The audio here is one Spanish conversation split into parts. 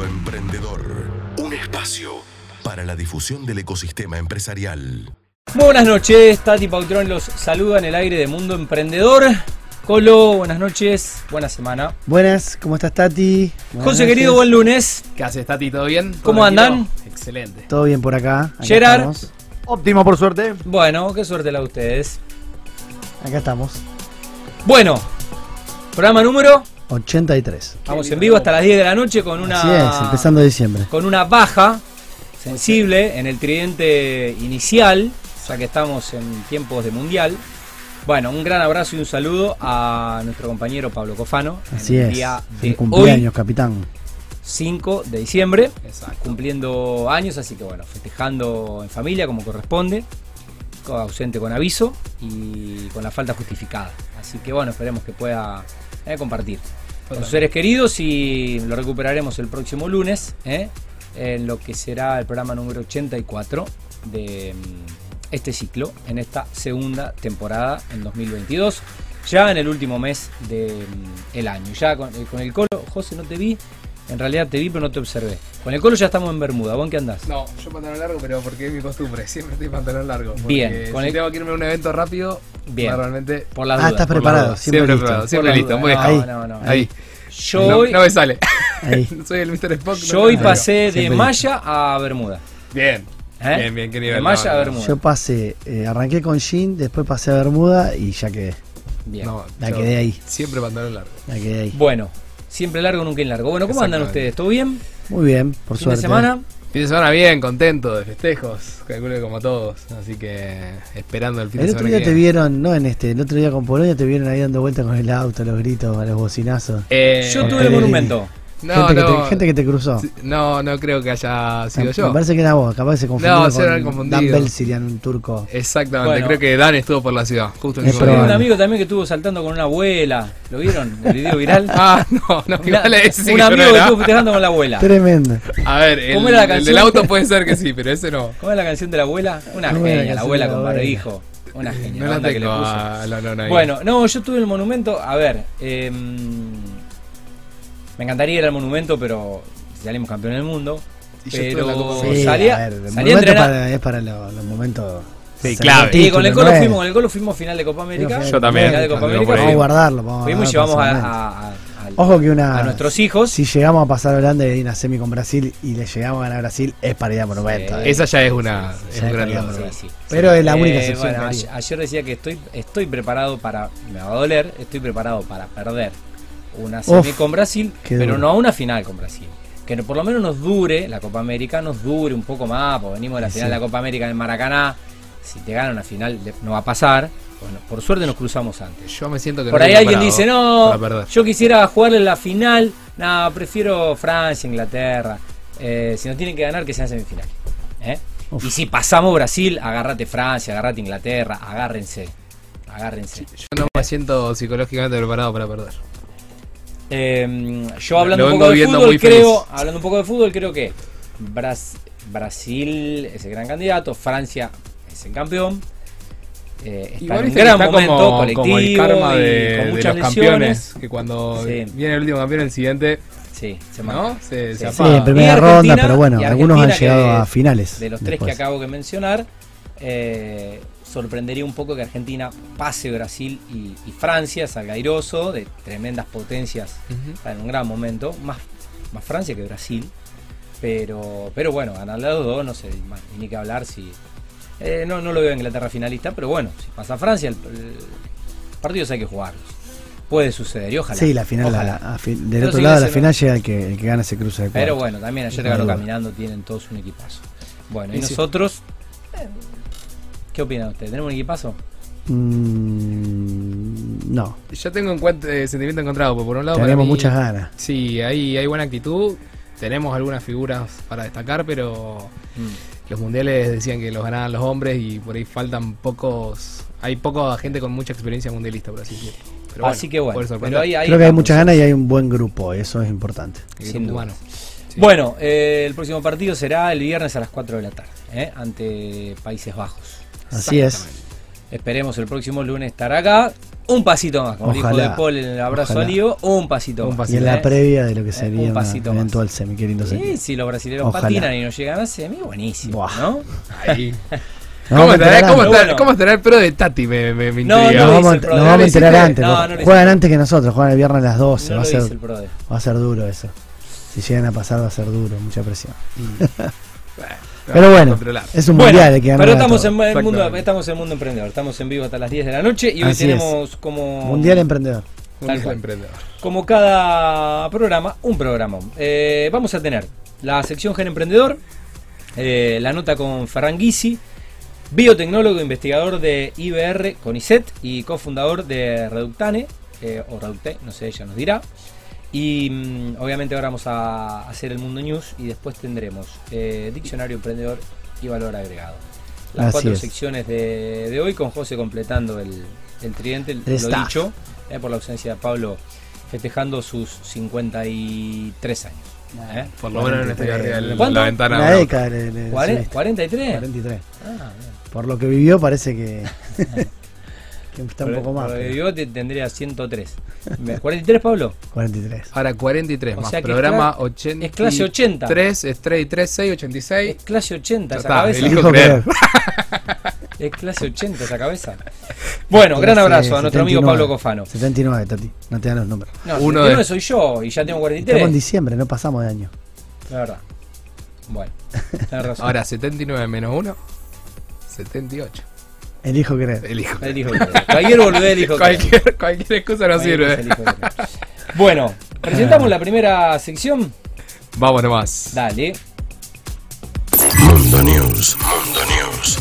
Mundo Emprendedor. Un espacio para la difusión del ecosistema empresarial. Muy buenas noches, Tati Pautrón los saluda en el aire de Mundo Emprendedor. Colo, buenas noches, buena semana. Buenas, ¿cómo estás Tati? Buenas José noches. querido, buen lunes. ¿Qué haces, Tati? ¿Todo bien? ¿Todo ¿Cómo tranquilo? andan? Excelente. Todo bien por acá. acá Gerard. Estamos. Óptimo, por suerte. Bueno, qué suerte la de ustedes. Acá estamos. Bueno, programa número. 83. Vamos en vivo hasta las 10 de la noche con una. Así es, empezando diciembre. Con una baja sensible en el tridente inicial, ya que estamos en tiempos de mundial. Bueno, un gran abrazo y un saludo a nuestro compañero Pablo Cofano. en Así el es. día de cumpleaños, hoy, capitán. 5 de diciembre. Exacto. cumpliendo años, así que bueno, festejando en familia como corresponde, co- ausente con aviso y con la falta justificada. Así que bueno, esperemos que pueda eh, compartir con sus seres queridos y lo recuperaremos el próximo lunes, eh, en lo que será el programa número 84 de mm, este ciclo, en esta segunda temporada en 2022, ya en el último mes del año. Ya con, eh, con el colo, José, no te vi. En realidad te vi, pero no te observé. Con el colo ya estamos en Bermuda. ¿Vos en qué andás? No, yo pantalón largo, pero porque es mi costumbre. Siempre estoy pantalón largo. porque Bien, con Si el- tengo que irme a un evento rápido, Bien. normalmente. Por la Ah, estás la preparado, siempre Siempre listo. preparado, siempre la listo. Muy No, dejado. no, no. Ahí. Yo no, hoy, no me sale. Ahí. Soy el Mr. Spock. yo no hoy pasé de Siempre Maya a Bermuda. Bien. ¿eh? Bien, bien, qué nivel. De Maya No, a Bermuda. Yo pasé, eh, arranqué con Jean, después pasé a Bermuda y ya quedé. Bien. No, La yo quedé ahí. Siempre pantalón largo. Ya quedé ahí. Bueno, siempre largo, nunca en largo. Bueno, ¿cómo andan ustedes? ¿Todo bien? Muy bien, por ¿Fin suerte. de semana? Fin de semana bien, contento, de festejos. Calculo que como todos. Así que esperando el fin El de otro semana. día que te viene. vieron, no en este, el otro día con Polonia te vieron ahí dando vueltas con el auto, los gritos, a los bocinazos. Eh, Yo tuve el monumento. No, gente, que no. te, gente que te cruzó. No, no creo que haya sido Me yo. parece que era vos, capaz que se confundió No, se habrán con confundido. Dan Belsirian, un turco. Exactamente, Bueno. creo que Dan estuvo por la ciudad, justo Es día. un amigo también que estuvo saltando con una abuela. ¿Lo vieron? El video viral. Ah, no, no, Una- dale, ese sí un amigo no que estuvo festejando con la abuela. Tremendo. A ver, el, ¿Cómo era la el canción? del auto puede ser que sí, pero ese no. ¿Cómo es la canción de la abuela? Una ¿Cómo era la genia, la abuela con barbijo. Una genia. No la onda que le puso. ah, no, no, no, ahí. Bueno, no, yo tuve el monumento. A ver, em, me encantaría ir al monumento, pero si salimos campeón del mundo. Y Pero Sí, salía, a ver, para- es para los, los momentos. Sí, repite, Y con el ¿no Colo fuimos, con el Colo fuimos final de Copa América. Fuimos Yo también, Final de Copa América. Vamos a guardarlo. Vamos a Fuimos y llevamos a, a- Ojo que una. a nuestros hijos. Si llegamos a pasar a Holanda y una semi con Brasil y le llegamos a ganar a Brasil, es para ir a monumento. Sí. eh. Esa ya es una. sí, es sí, gran sí. Pero es la única Eh, excepción bueno, ayer decía que estoy, estoy preparado para. Me va a doler, estoy preparado para perder una semi Uf, con Brasil, pero no a una final con Brasil. Que no- por lo menos nos dure, la Copa América nos dure un poco más, porque venimos de la Sí, final sí. de la Copa América en el Maracaná. Si te ganan una final, no va a pasar. Bueno, por suerte nos cruzamos antes. Yo me siento que Por no ahí alguien dice, no, yo quisiera jugarle la final. No, prefiero Francia, Inglaterra. Eh, si nos tienen que ganar, que sean semifinal. ¿eh? Y si pasamos Brasil, agárrate Francia, agárrate Inglaterra, agárrense. Agárrense. Yo no me siento psicológicamente preparado para perder. Eh, yo hablando un poco de fútbol, creo, feliz. hablando un poco de fútbol, creo que Bras- Brasil es el gran candidato, Francia es el campeón. Eh, está Igual en un gran está momento como, colectivo como el karma y de, con de muchas los lesiones. campeones, que cuando Sí. viene el último campeón, el siguiente, Sí, se. ¿no? Se, Sí. se Sí, en primera ronda, Argentina- pero bueno, algunos han llegado a finales. De los tres después. que acabo de mencionar, eh, sorprendería un poco que Argentina pase Brasil y, y Francia, salga airoso, de tremendas potencias, está en un gran momento, más, más Francia que Brasil, pero, pero bueno, ganarle a los dos, no sé, más, ni que hablar si... eh, no, no lo veo a Inglaterra finalista, pero bueno, si pasa Francia, el, el partidos hay que jugarlos. Puede suceder, y ojalá. Sí, la final, ojalá. la- a fi- del Pero otro lado de la no- final llega el que, el que gana ese cruce de Pero cuartos. bueno, también ayer ganó caminando, tienen todos un equipazo. Bueno, y Y sí. nosotros, eh, ¿qué opinan ustedes? ¿Tenemos un equipazo? Mm, no, Yo tengo un cuent- eh, sentimiento encontrado, porque por un lado para tenemos mí- muchas ganas. Sí, hay, hay buena actitud, tenemos algunas figuras para destacar, pero Mm. los mundiales decían que los ganaban los hombres y por ahí faltan pocos, hay poca gente con mucha experiencia mundialista, por así decirlo. Pero Así que bueno, pero ahí, ahí Creo que hay muchas ganas y hay un buen grupo, eso es importante. Sin duda. Sí. Bueno, eh, el próximo partido será el viernes a las 4 de la tarde, ¿eh? ante Países Bajos. Así es. Esperemos el próximo lunes estar acá. un pasito más. Como dijo Ojalá, De Paul en el abrazo ojalá. al Lío, un pasito Un más. pasito. Y en la previa de lo que un sería una pasito más. eventual semi, qué lindo Sí, sería. si los brasileños Ojalá. patinan y no llegan a semi, buenísimo, Buah. ¿no? Ahí. ¿Cómo, estará, enterar cómo, antes. estará- Bueno. cómo estará el pro de Tati? Me, me, me No, intriga. Nos vamos, a- nos ¿no vamos enterar antes. no, no juegan antes que nosotros, juegan el viernes a las 12. No va, a lo ser, dice el brother. va a ser duro eso. Si llegan a pasar va a ser duro, mucha presión. Pero bueno, es un Bueno, mundial que ganar pero estamos todo. en, el mundo, estamos en el mundo emprendedor. Estamos en vivo hasta las 10 de la noche y hoy Así es. tenemos como. Mundial emprendedor. Mundial cual. emprendedor. Como cada programa, un programa. Eh, vamos a tener la sección Gen Emprendedor, eh, la nota con Ferran Guisi, biotecnólogo, investigador de IBR CONICET y cofundador de Reductane, eh, o Reducte, no sé, ella nos dirá. Y mm, obviamente ahora vamos a hacer el Mundo News y después tendremos eh, Diccionario Emprendedor y Valor Agregado. Las Así cuatro es. secciones de, de hoy con José completando el, el tridente, el- El lo staff. dicho, eh, por la ausencia de Pablo festejando sus 53 años. ¿eh? Por lo menos no estoy arriba de la- la ventana. Una blanca. década. ¿Cuare- subiste. 43. 43. Ah, bien. Por lo que vivió parece que, que está un poco más. pero Yo te- tendría 103. ¿43, Pablo? 43. Ahora 43 O más sea que programa es cla- 80. es clase 80. 3, es 3 y 3, 6, Es 86. clase 80 Ya esa está, cabeza. elijo creer. Es clase 80 esa cabeza. Bueno, gran abrazo a nuestro amigo 79. Pablo Cofano. 79, Tati. No te dan los números. No, Uno 79 de- soy yo y ya tengo Estamos 43. en diciembre, no pasamos de año. La verdad. Bueno, tenés razón. Ahora 79 menos 1, 78. Elijo creer. Elijo. Dijo que- Cualquier boludez dijo que- Cualquier, cualquier excusa no cualquier sirve. cosa Bueno, presentamos la primera sección. Vamos nomás. Dale. Mundo News. Mundo News.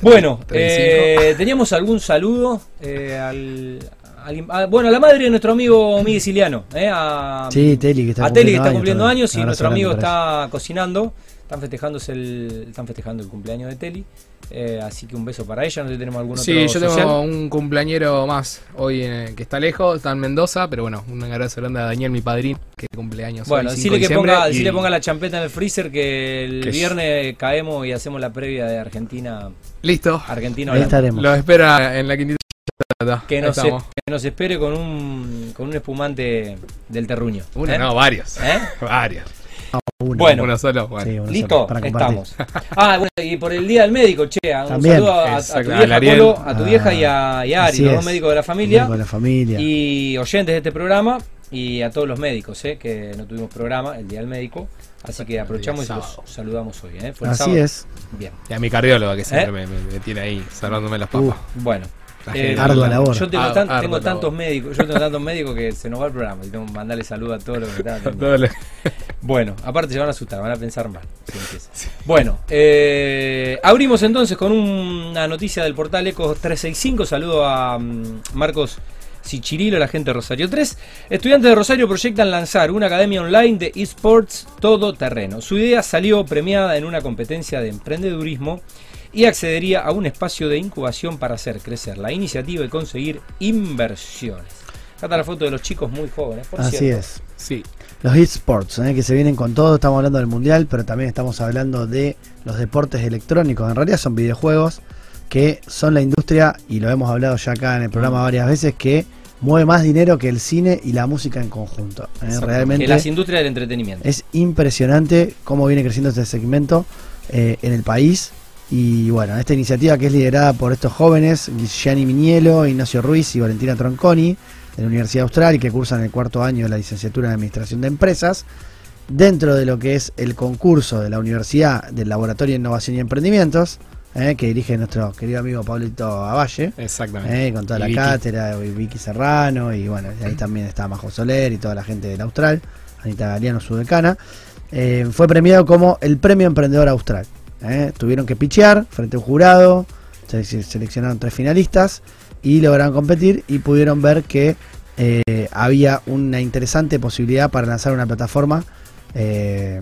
Bueno, 35. eh, teníamos algún saludo eh, al, al- a- bueno, a la madre de nuestro amigo Miguel Siliano. Eh, a, Sí, Teli, que está a Teli que está cumpliendo años y nuestro amigo está cocinando. Están festejándose el, están festejando el cumpleaños de Teli. Eh, así que un beso para ella. No sé si tenemos algún otro Sí, yo tengo un cumpleañero más hoy eh, que está lejos, está en Mendoza, pero bueno, un abrazo grande a Daniel, mi padrino, que cumpleaños Bueno, hoy, 5 decirle de que ponga, y- decirle ponga la champeta en el freezer que el Que es- viernes caemos y hacemos la previa de Argentina. Listo, Argentina Ahí estaremos. lo espera en la quintita. que, nos, estamos. que nos espere con un, con un espumante del terruño. Uno, ¿eh? no, varios. ¿Eh? Varios. Bueno. Uno solo, bueno. Sí, Listo, para estamos. Ah, bueno, y por el día del médico, che, un También. saludo a, a tu vieja. Colo, a tu vieja y Ah, a, y a Ari, los dos médicos de la familia Con la familia. y oyentes de este programa y a todos los médicos, eh, que no tuvimos programa el día del médico. Así que aprovechamos y los saludamos hoy. Eh. Fue el Así sábado. es. Bien, Y a mi cardióloga que siempre ¿Eh? me, me- me tiene ahí salvándome las Uh, papas. bueno. La Eh. Ardua labor. Yo tengo, Ah, tan- ardua tengo labor. tantos médicos, yo tengo tantos médicos que se nos va el programa y tengo que mandarle saludos a todos los que están atendiendo. Dale. Bueno, aparte se van a asustar, van a pensar mal. si empieza. Bueno, eh, abrimos entonces con una noticia del portal Ecos 365. Saludo a mm, Marcos Sichirilo, la gente de Rosario 3. Estudiantes de Rosario proyectan lanzar una academia online de esports todoterreno. Su idea salió premiada en una competencia de emprendedurismo y accedería a un espacio de incubación para hacer crecer la iniciativa y conseguir inversiones. Acá está la foto de los chicos muy jóvenes, por Así cierto. es. Sí, Los esports, ¿eh? que se vienen con todo. Estamos hablando del mundial, pero también estamos hablando de los deportes electrónicos. En realidad son videojuegos que son la industria, y lo hemos hablado ya acá en el programa Mm. varias veces, que mueve más dinero que el cine y la música en conjunto. ¿eh? Exacto. Realmente Que las industrias del entretenimiento. es impresionante cómo viene creciendo este segmento eh, en el país. Y bueno, esta iniciativa que es liderada por estos jóvenes, Gianni Minielo, Ignacio Ruiz y Valentina Tronconi, de la Universidad Austral, y que cursan el cuarto año de la licenciatura en Administración de Empresas, dentro de lo que es el concurso de la Universidad del Laboratorio de Innovación y Emprendimientos, eh, que dirige nuestro querido amigo Pablito Avalle. exactamente. Eh, con toda Y la Vicky. cátedra, y Vicky Serrano, y bueno, y ahí también está Majo Soler y toda la gente del Austral, Anita Galeano, su decana. Eh, fue premiado como el Premio Emprendedor Austral. Eh. Tuvieron que pichear frente a un jurado, se se seleccionaron tres finalistas y lograron competir y pudieron ver que eh, había una interesante posibilidad para lanzar una plataforma eh,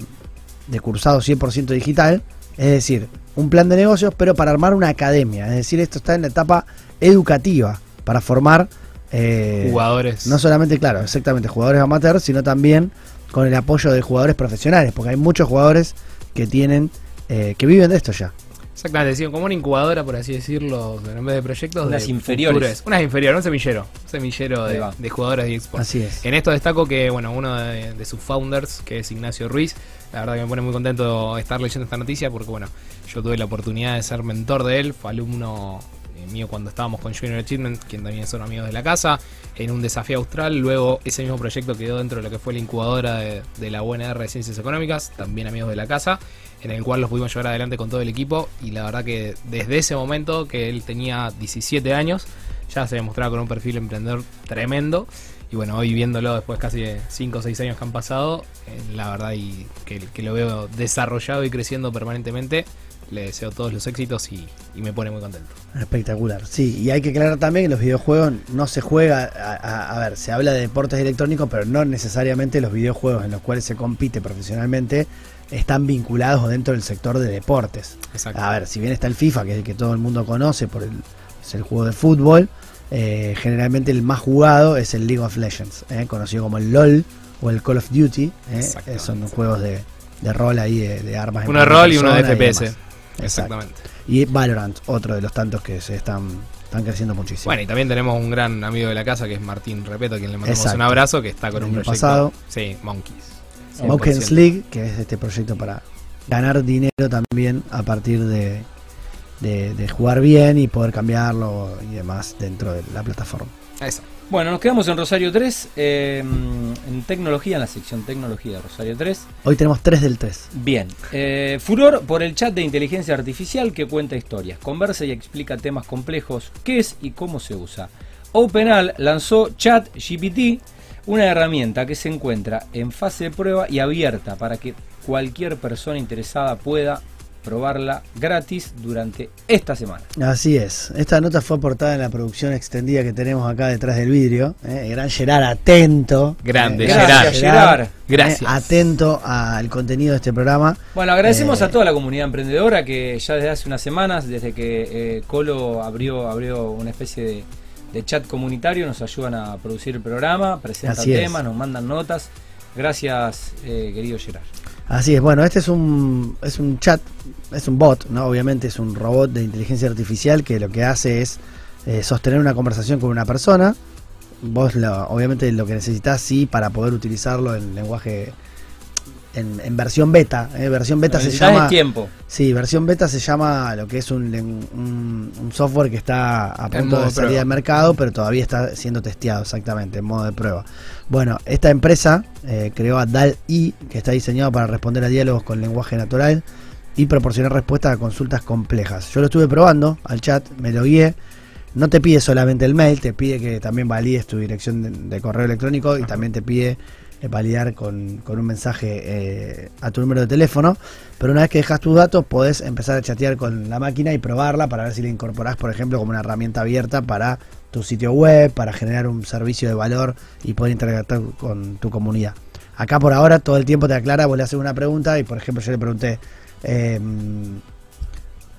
de cursado 100% digital, es decir, un plan de negocios, pero para armar una academia, es decir, esto está en la etapa educativa, para formar eh, Jugadores. no solamente, claro, exactamente jugadores amateurs, sino también con el apoyo de jugadores profesionales, porque hay muchos jugadores que tienen, eh, que viven de esto ya. Exactamente, sí, como una incubadora, por así decirlo, en vez de proyectos. Unas de inferiores. futuros. Unas inferiores, un semillero. Un semillero de, de jugadores de eSports. Así es. En esto destaco que, bueno, uno de, de sus founders, que es Ignacio Ruiz, la verdad que me pone muy contento estar leyendo esta noticia porque, bueno, yo tuve la oportunidad de ser mentor de él, fue alumno eh, mío cuando estábamos con Junior Achievement, quien también son amigos de la casa, en un desafío austral. Luego ese mismo proyecto quedó dentro de lo que fue la incubadora de, de la UNR de Ciencias Económicas, también amigos de la casa, en el cual los pudimos llevar adelante con todo el equipo. Y la verdad que desde ese momento, que él tenía 17 años, ya se demostraba con un perfil emprendedor tremendo. Y bueno, hoy viéndolo después casi de 5 o 6 años que han pasado, eh, la verdad y que, lo veo desarrollado y creciendo permanentemente, le deseo todos los éxitos y, me pone muy contento. Espectacular, sí, y hay que aclarar también que los videojuegos no se juega, a- a ver, se habla de deportes electrónicos, pero no necesariamente los videojuegos en los cuales se compite profesionalmente están vinculados dentro del sector de deportes. Exacto. A ver, si bien está el FIFA, que es el que todo el mundo conoce, por el, es el juego de fútbol, eh, generalmente el más jugado es el League of Legends, eh, conocido como el LOL o el Call of Duty, eh, eh, son juegos de, de rol ahí, de, de armas. Uno de rol y uno de FPS. Exactamente. Y Valorant, otro de los tantos que se están, están creciendo muchísimo. Bueno, y también tenemos un gran amigo de la casa que es Martín Repeto, a quien le mandamos Exacto. un abrazo, que está con El un proyecto. pasado. Sí, Monkeys. Monkey's 100%. League, que es este proyecto para ganar dinero también a partir de, de, de jugar bien y poder cambiarlo y demás dentro de la plataforma. Eso. Bueno, nos quedamos en Rosario 3, eh, en tecnología, en la sección tecnología de Rosario 3. Hoy tenemos 3 del 3. Bien, eh, furor por el chat de inteligencia artificial que cuenta historias, conversa y explica temas complejos, qué es y cómo se usa. OpenAI lanzó ChatGPT, una herramienta que se encuentra en fase de prueba y abierta para que cualquier persona interesada pueda probarla gratis durante esta semana. Así es. Esta nota fue aportada en la producción extendida que tenemos acá detrás del vidrio. ¿eh? Gran Gerard, atento. Grande, Eh, Gracias, Gerard. Gerard. Gracias. eh, atento al contenido de este programa. Bueno, agradecemos Eh, a toda la comunidad emprendedora que ya desde hace unas semanas, desde que eh, Colo abrió, abrió una especie de, de chat comunitario, nos ayudan a producir el programa, presentan temas, nos mandan notas. Gracias, eh, querido Gerard. Así es, bueno, este es un, es un chat, es un bot, ¿no? Obviamente es un robot de inteligencia artificial que lo que hace es eh, sostener una conversación con una persona. Vos, lo- obviamente, lo que necesitas, sí, para poder utilizarlo en lenguaje, en, en versión beta. ¿eh? Versión beta se llama. tiempo. Sí, versión beta se llama lo que es un, un, un software que está a punto de salir al mercado, pero todavía está siendo testeado exactamente, en modo de prueba. Bueno, esta empresa eh, creó a DAL-I, que está diseñado para responder a diálogos con lenguaje natural y proporcionar respuestas a consultas complejas. Yo lo estuve probando al chat, me lo guié. No te pide solamente el mail, te pide que también valides tu dirección de, de correo electrónico y también te pide validar con, con un mensaje eh, a tu número de teléfono. Pero una vez que dejas tus datos, podés empezar a chatear con la máquina y probarla para ver si la incorporás, por ejemplo, como una herramienta abierta para tu sitio web, para generar un servicio de valor y poder interactuar con tu comunidad. Acá por ahora todo el tiempo te aclara, vos le haces una pregunta y por ejemplo yo le pregunté, eh,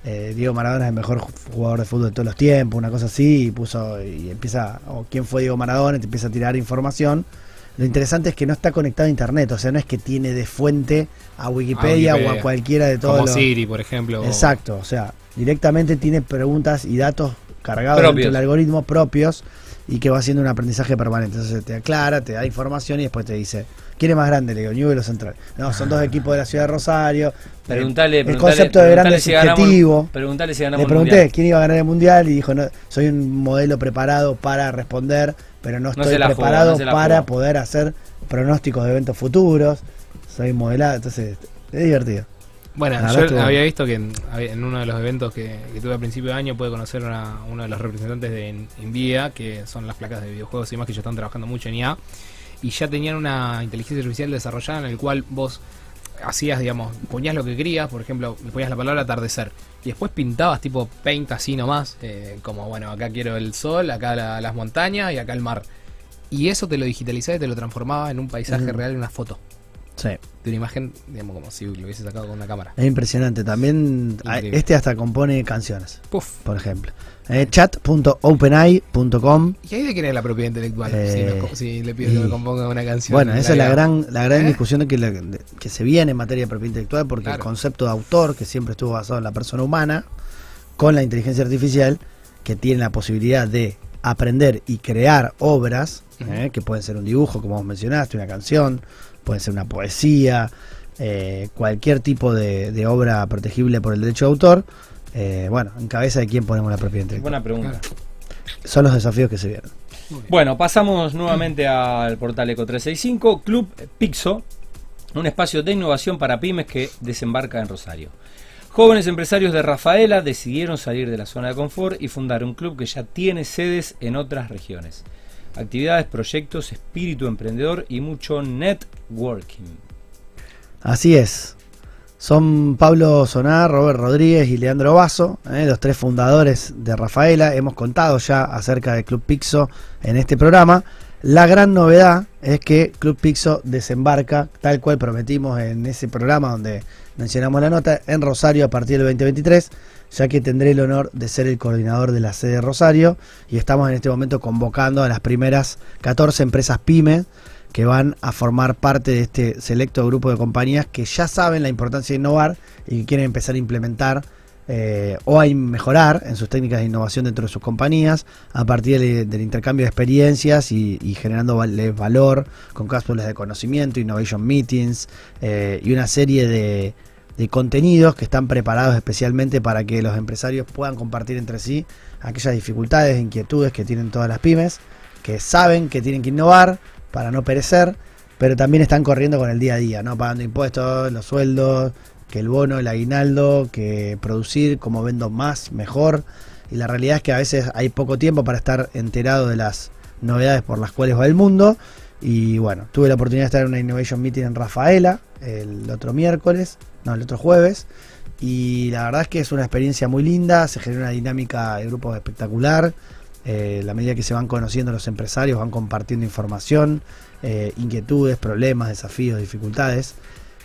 eh, Diego Maradona es el mejor jugador de fútbol de todos los tiempos, una cosa así, y puso y empieza, o quién fue Diego Maradona, y te empieza a tirar información. Lo interesante es que no está conectado a internet, o sea, no es que tiene de fuente a Wikipedia, A o a cualquiera de todos Como los... Siri, por ejemplo. Exacto, o sea, directamente tiene preguntas y datos cargados del algoritmo propios y que va haciendo un aprendizaje permanente. Entonces te aclara, te da información y después te dice, ¿quién es más grande? Le digo, Newell o Central. No, son dos equipos de la ciudad de Rosario. Preguntale, el preguntale- concepto de grande es si ganamos- si ganamos Le pregunté quién iba a ganar el mundial y dijo, no, soy un modelo preparado para responder, pero no estoy preparado no para poder hacer pronósticos de eventos futuros. Soy modelado, entonces es divertido. Bueno, yo estuvo- había visto que en, uno de los eventos que, que tuve a principio de año pude conocer a uno de los representantes de Nvidia, que son las placas de videojuegos y más que ya están trabajando mucho en IA, y ya tenían una inteligencia artificial desarrollada en el cual vos hacías, digamos, ponías lo que querías, por ejemplo, le ponías la palabra atardecer, y después pintabas tipo paint así nomás, eh, como bueno, acá quiero el sol, acá la- las montañas y acá el mar. Y eso te lo digitalizaba y te lo transformaba en un paisaje real, en una foto. Sí. de una imagen, digamos, como si lo hubiese sacado con una cámara. Es impresionante. También Increíble. este hasta compone canciones, Puf. por ejemplo. Eh, chat.openai.com ¿Y ahí de quién es la propiedad intelectual? Eh, si, si le pido que me componga una canción. Bueno, esa es la gran, la gran ¿Eh? discusión que, la- que se viene en materia de propiedad intelectual, porque el concepto de autor, que siempre estuvo basado en la persona humana, con la inteligencia artificial, que tiene la posibilidad de aprender y crear obras, eh, que pueden ser un dibujo, como vos mencionaste, una canción, puede ser una poesía, eh, cualquier tipo de, de obra protegible por el derecho de autor. eh, bueno, en cabeza de quién ponemos la propiedad intelectual. Buena pregunta. Son los desafíos que se vienen. Bueno, pasamos nuevamente al portal Eco 365, Club Pixo, un espacio de innovación para pymes que desembarca en Rosario. Jóvenes empresarios de Rafaela decidieron salir de la zona de confort y fundar un club que ya tiene sedes en otras regiones. Actividades, proyectos, espíritu emprendedor y mucho networking. Así es. Son Pablo Sonar, Robert Rodríguez y Leandro Vaso, eh, los tres fundadores de Rafaela. Hemos contado ya acerca del Club Pixo en este programa. La gran novedad es que Club Pixo desembarca, tal cual prometimos en ese programa donde mencionamos la nota, en Rosario a partir del 2023, ya que tendré el honor de ser el coordinador de la sede de Rosario y estamos en este momento convocando a las primeras 14 empresas pymes que van a formar parte de este selecto grupo de compañías que ya saben la importancia de innovar y que quieren empezar a implementar eh, o a mejorar en sus técnicas de innovación dentro de sus compañías a partir del, intercambio de experiencias y, y generando val- valor con cápsulas de conocimiento, innovation meetings eh, y una serie de, de contenidos que están preparados especialmente para que los empresarios puedan compartir entre sí aquellas dificultades inquietudes que tienen todas las pymes, que saben que tienen que innovar para no perecer, pero también están corriendo con el día a día, ¿no? Pagando impuestos, los sueldos, que el bono, el aguinaldo, que producir, cómo vendo más, mejor. Y la realidad es que a veces hay poco tiempo para estar enterado de las novedades por las cuales va el mundo. Y bueno, tuve la oportunidad de estar en una Innovation Meeting en Rafaela el otro miércoles, no, el otro jueves. Y la verdad es que es una experiencia muy linda, se genera una dinámica de grupo espectacular. Eh, la medida que se van conociendo los empresarios, van compartiendo información, eh, inquietudes, problemas, desafíos, dificultades.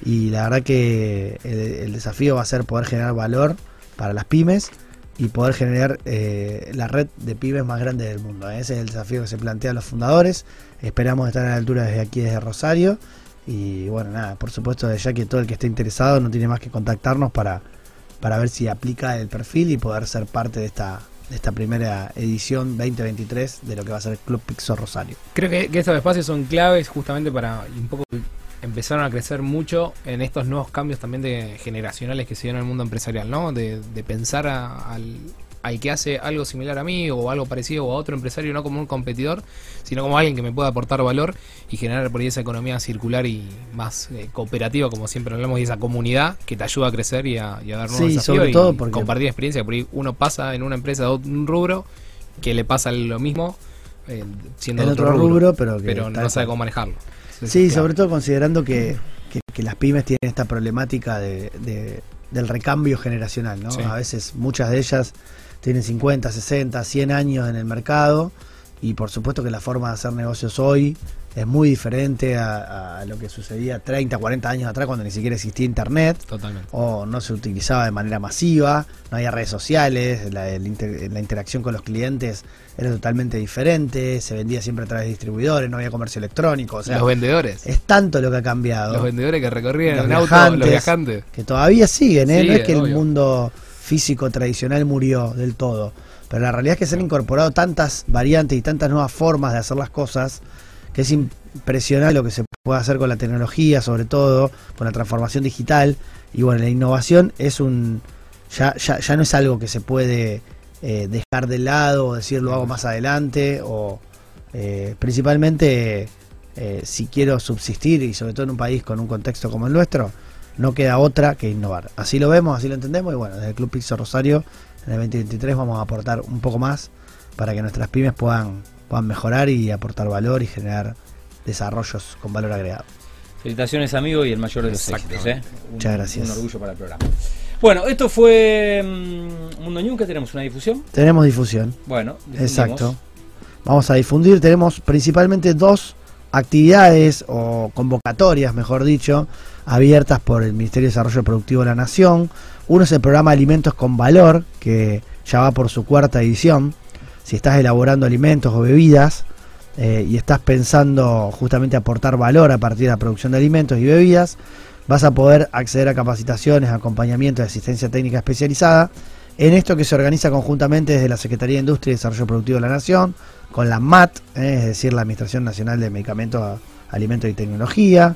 Y la verdad que el, el desafío va a ser poder generar valor para las pymes y poder generar eh, la red de pymes más grande del mundo. Ese es el desafío que se plantean los fundadores. Esperamos estar a la altura desde aquí, desde Rosario. Y bueno, nada, por supuesto, ya que todo el que esté interesado no tiene más que contactarnos para, para ver si aplica el perfil y poder ser parte de esta, de esta primera edición 2023 de lo que va a ser Club Pixo Rosario. Creo que, que estos espacios son claves justamente para un poco empezaron a crecer mucho en estos nuevos cambios también de generacionales que se dieron en el mundo empresarial, ¿no? De, de pensar a- al, al que hace algo similar a mí o algo parecido o a otro empresario, no como un competidor, sino como alguien que me pueda aportar valor y generar por ahí esa economía circular y más eh, cooperativa, como siempre hablamos, y esa comunidad que te ayuda a crecer y a, y a dar nuevos Sí, desafíos sobre y todo porque- compartir experiencia. Por ahí uno pasa en una empresa de un rubro que le pasa lo mismo eh, siendo En de otro rubro, pero que pero no sabe cómo manejarlo. Sí, sobre todo considerando que, que- que las pymes tienen esta problemática de, de- del recambio generacional, ¿no? Sí. A veces muchas de ellas tienen 50, 60, 100 años en el mercado y por supuesto que la forma de hacer negocios hoy es muy diferente a, a lo que sucedía 30, 40 años atrás cuando ni siquiera existía internet Totalmente. o no se utilizaba de manera masiva, no había redes sociales, la, el inter- la interacción con los clientes era totalmente diferente, se vendía siempre a través de distribuidores, no había comercio electrónico, o sea, los vendedores. es tanto lo que ha cambiado Los vendedores que recorrían Los en auto, viajantes. los viajantes. que todavía siguen, ¿eh? no es que el mundo físico tradicional murió del todo, pero la realidad es que se han incorporado tantas variantes y tantas nuevas formas de hacer las cosas que es impresionante lo que se puede hacer con la tecnología, sobre todo con la transformación digital y bueno, la innovación es un ya ya, ya no es algo que se puede eh, dejar de lado o decir lo hago más adelante o eh, principalmente eh, si quiero subsistir y sobre todo en un país con un contexto como el nuestro, no queda otra que innovar. Así lo vemos, así lo entendemos y bueno, desde el Club Pixo Rosario en el 2023 vamos a aportar un poco más para que nuestras pymes puedan, puedan mejorar y aportar valor y generar desarrollos con valor agregado. Felicitaciones, amigo, y el mayor de los éxitos. ¿eh? Un- Muchas gracias. Un orgullo para el programa. Bueno, esto fue mm, Mundo New, que tenemos una difusión. Tenemos difusión, Bueno, exacto. Vamos a difundir, tenemos principalmente dos actividades o convocatorias, mejor dicho, abiertas por el Ministerio de Desarrollo Productivo de la Nación. Uno es el programa Alimentos con Valor, que ya va por su cuarta edición. Si estás elaborando alimentos o bebidas eh, y estás pensando justamente aportar valor a partir de la producción de alimentos y bebidas, vas a poder acceder a capacitaciones, acompañamiento y asistencia técnica especializada en esto que se organiza conjuntamente desde la Secretaría de Industria y Desarrollo Productivo de la Nación, con la MAT, eh, es decir, la Administración Nacional de Medicamentos, Alimentos y Tecnología,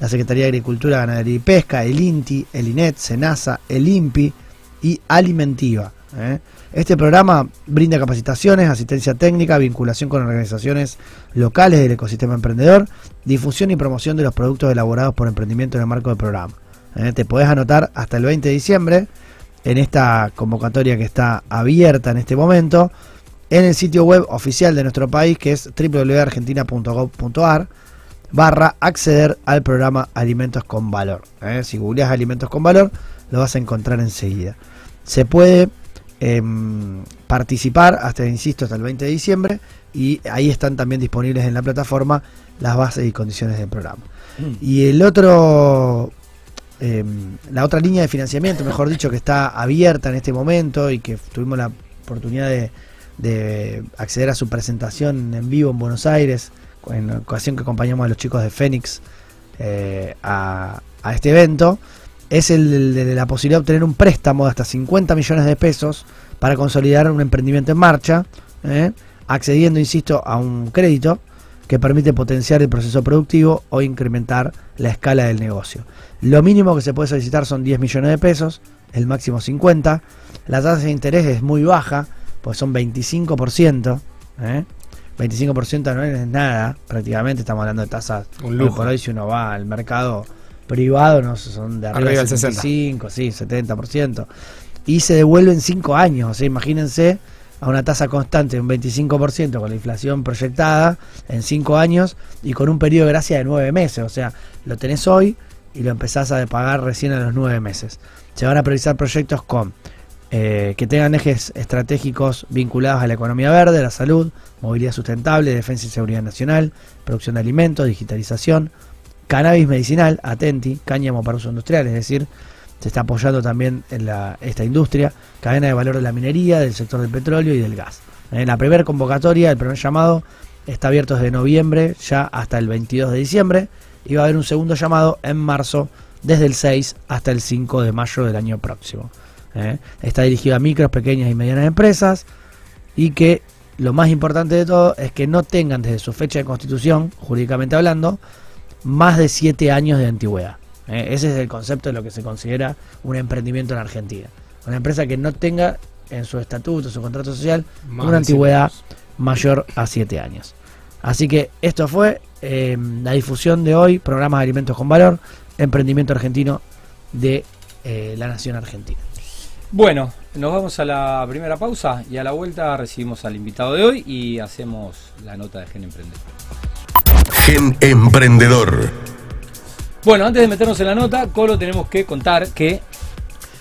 la Secretaría de Agricultura, Ganadería y Pesca, el INTI, el INET, SENASA, el INPI y Alimentiva. eh. Este programa brinda capacitaciones, asistencia técnica, vinculación con organizaciones locales del ecosistema emprendedor, difusión y promoción de los productos elaborados por emprendimiento en el marco del programa. Eh, Te podés anotar hasta el 20 de diciembre en esta convocatoria que está abierta en este momento en el sitio web oficial de nuestro país que es www.argentina.gov.ar barra acceder al programa Alimentos con Valor. ¿eh? Si googleas Alimentos con Valor lo vas a encontrar enseguida. Se puede em, participar hasta, insisto, hasta el 20 de diciembre y ahí están también disponibles en la plataforma las bases y condiciones del programa. Y el otro, em, la otra línea de financiamiento, mejor dicho, que está abierta en este momento y que tuvimos la oportunidad de, de acceder a su presentación en vivo en Buenos Aires, en ocasión que acompañamos a los chicos de Fénix eh, a, a este evento, es el de la posibilidad de obtener un préstamo de hasta 50 millones de pesos para consolidar un emprendimiento en marcha, ¿eh? accediendo, insisto, a un crédito que permite potenciar el proceso productivo o incrementar la escala del negocio. Lo mínimo que se puede solicitar son 10 millones de pesos, el máximo 50. La tasa de interés es muy baja, pues son 25%. ¿eh? 25% no es nada, prácticamente estamos hablando de tasas. Un hoy lujo. por hoy, si uno va al mercado privado, no sé, son de arriba, Arriba del del 60. 65, sí, 70%. Y se devuelve en 5 años, o sea, imagínense a una tasa constante de un 25% con la inflación proyectada en 5 años y con un periodo de gracia de 9 meses, o sea, lo tenés hoy y lo empezás a pagar recién a los 9 meses. Se van a priorizar proyectos con eh, que tengan ejes estratégicos vinculados a la economía verde, la salud, movilidad sustentable, defensa y seguridad nacional, producción de alimentos, digitalización, cannabis medicinal, atenti, cáñamo para uso industrial, es decir, se está apoyando también en la, esta industria, cadena de valor de la minería, del sector del petróleo y del gas. En la primera convocatoria, el primer llamado, está abierto desde noviembre ya hasta el 22 de diciembre y va a haber un segundo llamado en marzo desde el 6 hasta el 5 de mayo del año próximo. ¿eh? Está dirigido a micros, pequeñas y medianas empresas y que lo más importante de todo es que no tengan desde su fecha de constitución, jurídicamente hablando, más de 7 años de antigüedad. ¿eh? Ese es el concepto de lo que se considera un emprendimiento en Argentina. Una empresa que no tenga en su estatuto, su contrato social, Más una antigüedad mayor a 7 años. Así que esto fue eh, la difusión de hoy, programas de alimentos con valor, emprendimiento argentino de eh, la nación argentina. Bueno, nos vamos a la primera pausa y a la vuelta recibimos al invitado de hoy y hacemos la nota de Gen Emprendedor. Gen Emprendedor. Bueno, antes de meternos en la nota, Colo, tenemos que contar que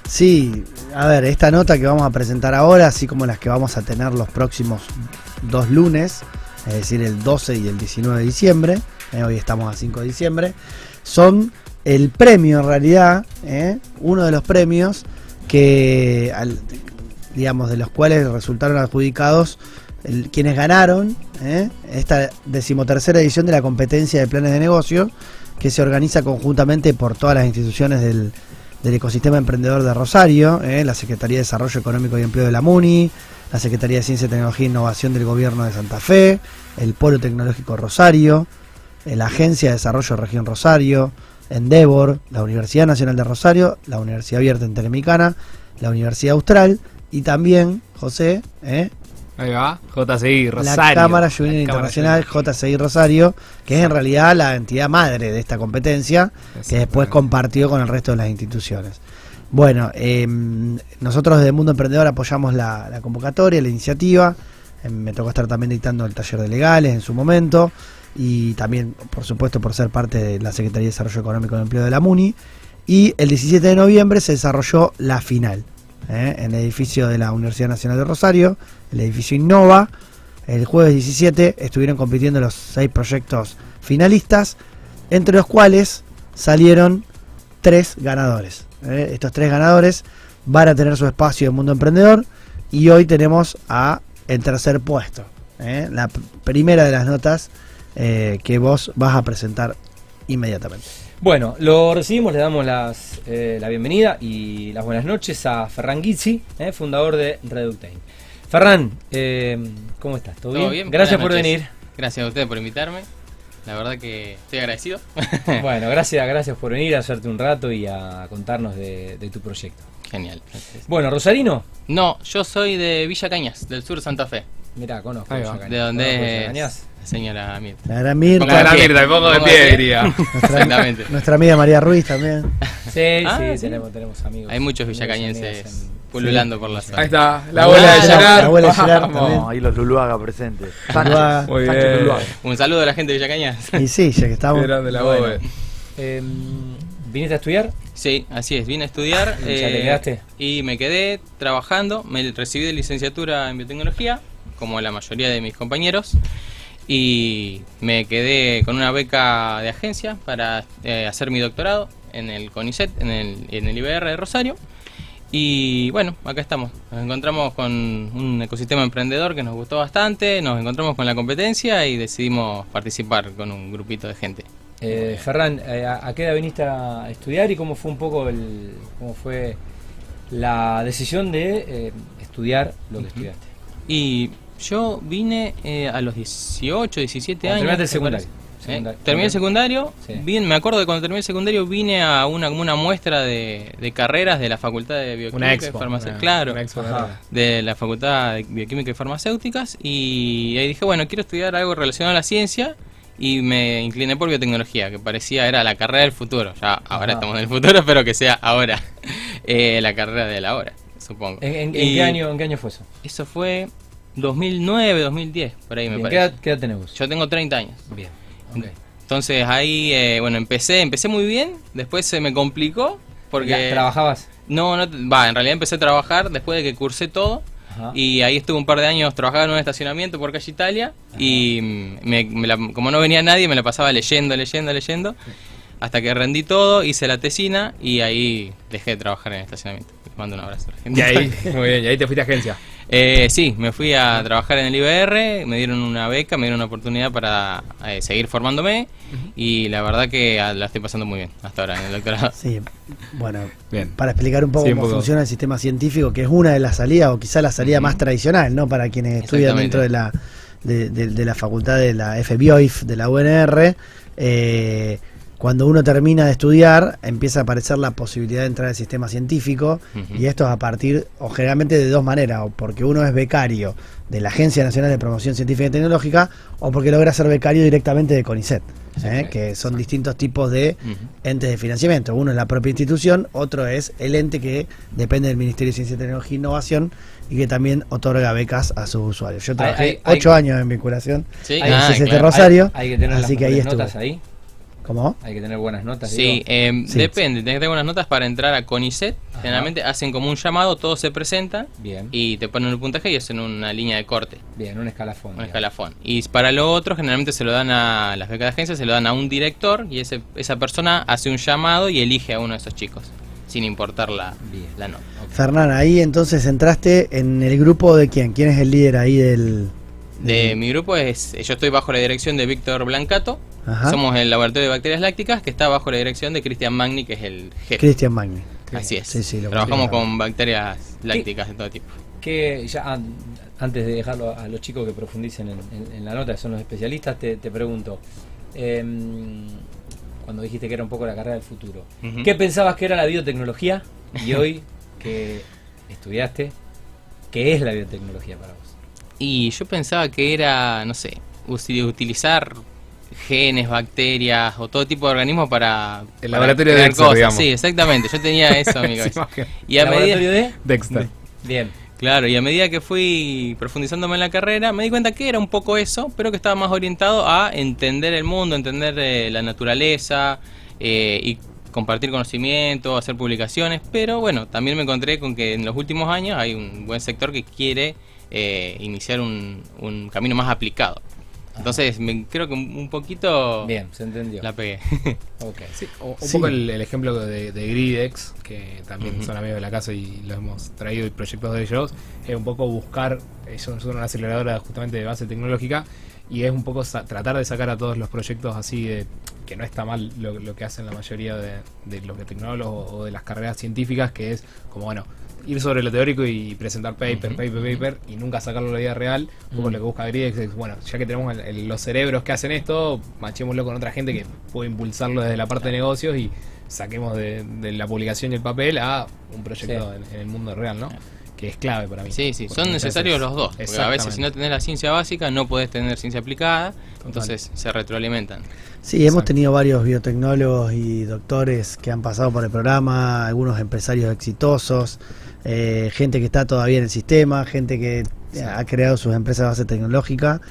Sí, a ver, esta nota que vamos a presentar ahora, así como las que vamos a tener los próximos dos lunes, es decir, el 12 y el 19 de diciembre, eh, hoy estamos a 5 de diciembre, son el premio en realidad, eh, uno de los premios que, al- digamos, de los cuales resultaron adjudicados quienes ganaron eh, esta decimotercera edición de la competencia de planes de negocio que se organiza conjuntamente por todas las instituciones del, del ecosistema emprendedor de Rosario, eh, la Secretaría de Desarrollo Económico y Empleo de la MUNI, la Secretaría de Ciencia, Tecnología e Innovación del Gobierno de Santa Fe, el Polo Tecnológico Rosario, eh, la Agencia de Desarrollo Región Rosario, Endeavor, la Universidad Nacional de Rosario, la Universidad Abierta Interamericana, la Universidad Austral y también, José, eh, Ahí va, JCI, Rosario. la Cámara Juvenil Internacional JCI Rosario, que es en realidad la entidad madre de esta competencia, que después compartió con el resto de las instituciones. Bueno, eh, nosotros desde Mundo Emprendedor apoyamos la, la convocatoria, la iniciativa. Eh, me tocó estar también dictando el taller de legales en su momento y también, por supuesto, por ser parte de la Secretaría de Desarrollo Económico y Empleo de la MUNI. Y el 17 de noviembre se desarrolló la final eh, en el edificio de la Universidad Nacional de Rosario, el edificio Innova. El jueves 17 estuvieron compitiendo los seis proyectos finalistas, entre los cuales salieron tres ganadores. ¿eh? Estos tres ganadores van a tener su espacio en Mundo Emprendedor y hoy tenemos a el tercer puesto. ¿eh? La primera de las notas eh, que vos vas a presentar inmediatamente. Bueno, lo recibimos, le damos las, eh, la bienvenida y las buenas noches a Ferran Gizzi, eh, fundador de Reductain. Ferran, eh, ¿cómo estás? ¿Todo, ¿Todo bien? bien? Gracias Buenas por noches. venir. Gracias a ustedes por invitarme. La verdad que estoy agradecido. Bueno, gracias, gracias por venir a hacerte un rato y a contarnos de, de tu proyecto. Genial. Bueno, Rosarino, No, yo soy de Villa Cañas, del sur de Santa Fe. Mirá, conozco. De Villa es señora Mirta. La gran Mirta, La de pie. Mirta, el poco de pie, diría. nuestra, Exactamente. nuestra amiga María Ruiz también. Sí, Ah, sí, sí. Tenemos, tenemos amigos. Hay muchos villacañenses pululando por la zona. Ahí está, la La abuela de Gerard. la abuela de Gerard ahí los Luluaga presentes. Luluaga. Sánchez, Muy Sánchez bien. Luluaga. Un saludo a la gente de Villa Cañas. Y sí, ya que Qué estamos. grande la Bueno. Eh, ¿Viniste a estudiar? Sí, así es, vine a estudiar. ¿Y ya te quedaste? Y me quedé trabajando. Me recibí de licenciatura en biotecnología, como la mayoría de mis compañeros. Y me quedé con una beca de agencia para eh, hacer mi doctorado en el CONICET, en el, en el IBR de Rosario. Y bueno, acá estamos. Nos encontramos con un ecosistema emprendedor que nos gustó bastante, nos encontramos con la competencia y decidimos participar con un grupito de gente. Eh, Ferran, eh, ¿a, qué edad viniste a estudiar y cómo fue un poco el, cómo fue la decisión de eh, estudiar lo que estudiaste? Y yo vine eh, a los 18, 17 Cuando años. terminaste el secundario. Eh, terminé el secundario, Sí. vine- me acuerdo que cuando terminé el secundario vine a una, como una muestra de, de carreras de la Facultad de Bioquímica y una- claro, una expo de la Facultad de Bioquímica y Farmacéuticas y ahí dije, bueno, quiero estudiar algo relacionado a la ciencia y me incliné por biotecnología, que parecía era la carrera del futuro. Ya ahora Ajá. estamos en el futuro, pero que sea ahora eh, la carrera de la hora, supongo. ¿En, en- en Y qué año, ¿En qué año fue eso? Eso fue 2009, 2010, por ahí me Bien, ¿qué, parece. edad, qué edad tenés vos? Yo tengo 30 años. Bien. ok. Entonces ahí, eh, bueno, empecé, empecé muy bien, después se me complicó porque... ¿La- ¿Trabajabas? No, no, va, en realidad empecé a trabajar después de que cursé todo Ajá. y ahí estuve un par de años trabajando en un estacionamiento por calle Italia y me- me la- como no venía nadie me la pasaba leyendo, leyendo, leyendo hasta que rendí todo, hice la tesina y ahí dejé de trabajar en el estacionamiento. Mando un abrazo. a la gente. Y ahí, muy bien, y ahí te fuiste a agencia. Eh, sí, me fui a trabajar en el IBR, me dieron una beca, me dieron una oportunidad para eh, seguir formándome y la verdad que ah, la estoy pasando muy bien hasta ahora en el doctorado. Sí, bueno, Bien. para explicar un poco Sí, un cómo poco. funciona el sistema científico, que es una de las salidas, o quizá la salida más tradicional, ¿no? Para quienes estudian dentro de la, de, de- de la facultad de la FBioif, de la UNR, eh, cuando uno termina de estudiar, empieza a aparecer la posibilidad de entrar al sistema científico, y esto es a partir, o generalmente de dos maneras, o porque uno es becario de la Agencia Nacional de Promoción Científica y Tecnológica, o porque logra ser becario directamente de CONICET, ¿eh? Que son distintos tipos de entes de financiamiento. Uno es la propia institución, otro es el ente que depende del Ministerio de Ciencia, Tecnología e Innovación y que también otorga becas a sus usuarios. Yo trabajé hay- hay- ocho años en vinculación Sí, en ah, el CCT claro. Rosario, Hay que tener así las que ahí estuve. notas ahí. ¿Cómo? Hay que tener buenas notas. Sí, eh, Sí. depende, tenés que tener buenas notas para entrar a CONICET. Generalmente hacen como un llamado, todos se presentan Bien. y te ponen el puntaje y hacen una línea de corte, Bien, un escalafón. un escalafón. Y para lo otro, generalmente se lo dan a las becas de agencia, se lo dan a un director y ese, esa persona hace un llamado y elige a uno de esos chicos, sin importar la, Bien. la nota. Fernán, ahí entonces entraste en el grupo de quién? ¿Quién es el líder ahí del...? De mi grupo es, yo estoy bajo la dirección de Víctor Blancato, Ajá. somos el laboratorio de bacterias lácticas que está bajo la dirección de Cristian Magni, que es el jefe. Cristian Magni. Así es. Sí, sí, lo Trabajamos con bacterias lácticas de todo tipo. Que ya an- antes de dejarlo a los chicos que profundicen en, en- en la nota, que son los especialistas, te, te pregunto. em, cuando dijiste que era un poco la carrera del futuro. ¿qué pensabas que era la biotecnología? Y hoy que estudiaste, ¿qué es la biotecnología para vos? Y yo pensaba que era, no sé, utilizar genes, bacterias o todo tipo de organismos para... El para laboratorio de Dexter, cosas. digamos. Sí, exactamente. Yo tenía eso en mi Esa cabeza. imagen. Y a ¿Laboratorio medida, de? Dexter. Bien. claro, y a medida que fui profundizándome en la carrera, me di cuenta que era un poco eso, pero que estaba más orientado a entender el mundo, entender eh, la naturaleza eh, y compartir conocimiento, hacer publicaciones, pero bueno, también me encontré con que en los últimos años hay un buen sector que quiere eh, iniciar un, un camino más aplicado. Entonces, me, creo que un un poquito Bien, se entendió. la pegué. Ok. Sí, o- un Sí. poco el, el ejemplo de, de Gridex, que también son amigos de la casa y los hemos traído y proyectos de ellos, es un poco buscar, ellos son una aceleradora justamente de base tecnológica, y es un poco sa- tratar de sacar a todos los proyectos así de que no está mal lo, lo que hacen la mayoría de, de los tecnólogos o de las carreras científicas, que es como, bueno, ir sobre lo teórico y presentar paper, paper, paper, y nunca sacarlo a la vida real. Un poco lo que busca Gridex es, bueno, ya que tenemos el- el- los cerebros que hacen esto, machémoslo con otra gente que puede impulsarlo desde la parte de negocios y saquemos de, de la publicación y el papel a un proyecto en, en el mundo real, ¿no? Que es clave para mí. Sí, sí, son necesarios los dos. Porque a veces si no tenés la ciencia básica no podés tener ciencia aplicada, entonces se retroalimentan. Sí, hemos Exacto. tenido varios biotecnólogos y doctores que han pasado por el programa, algunos empresarios exitosos, eh, gente que está todavía en el sistema, gente que ha creado sus empresas de base tecnológica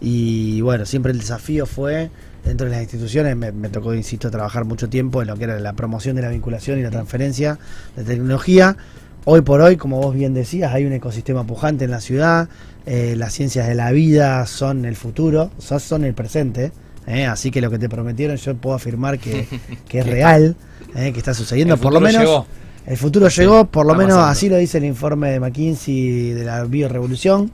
y bueno, siempre el desafío fue dentro de las instituciones, me, me tocó, insisto, trabajar mucho tiempo en lo que era la promoción de la vinculación y la transferencia de tecnología. Hoy por hoy, como vos bien decías, hay un ecosistema pujante en la ciudad, eh, las ciencias de la vida son el futuro, son, son el presente, eh, así que lo que te prometieron yo puedo afirmar que, que es real, eh, que está sucediendo, por lo menos... llegó. El futuro llegó, por lo menos pasando. así lo dice el informe de McKinsey de la biorevolución,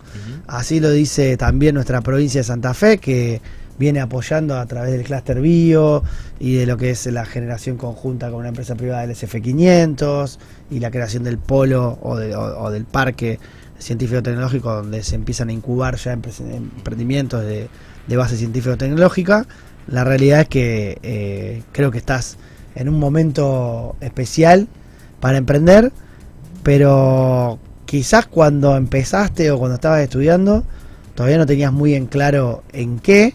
así lo dice también nuestra provincia de Santa Fe, que viene apoyando a través del clúster bio y de lo que es la generación conjunta con una empresa privada del SF500 y la creación del polo o, de- o- o del parque científico-tecnológico donde se empiezan a incubar ya empre- emprendimientos de, de base científico-tecnológica. La realidad es que eh, creo que estás en un momento especial para emprender, pero quizás cuando empezaste o cuando estabas estudiando, todavía no tenías muy en claro en qué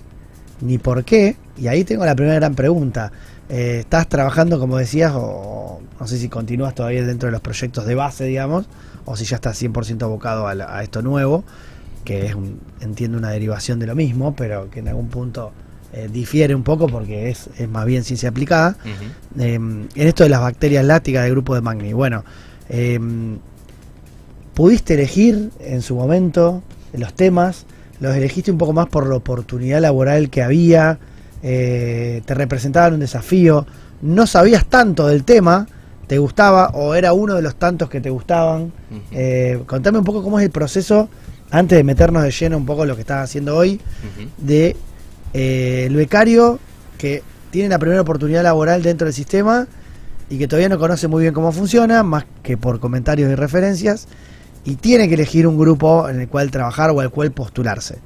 ni por qué. Y ahí tengo la primera gran pregunta. Eh, ¿Estás trabajando, como decías, o no sé si continúas todavía dentro de los proyectos de base, digamos, o si ya estás 100% abocado a, esto nuevo, que es, un, entiendo, una derivación de lo mismo, pero que en algún punto eh, difiere un poco porque es, es más bien ciencia aplicada? Eh, en esto de las bacterias lácticas del grupo de Magni. Bueno, eh, pudiste elegir en su momento los temas, los elegiste un poco más por la oportunidad laboral que había, eh, te representaban un desafío, no sabías tanto del tema, te gustaba o era uno de los tantos que te gustaban. Eh, contame un poco cómo es el proceso, antes de meternos de lleno un poco lo que estás haciendo hoy, de eh, el becario que tiene la primera oportunidad laboral dentro del sistema y que todavía no conoce muy bien cómo funciona, más que por comentarios y referencias, y tiene que elegir un grupo en el cual trabajar o al cual postularse.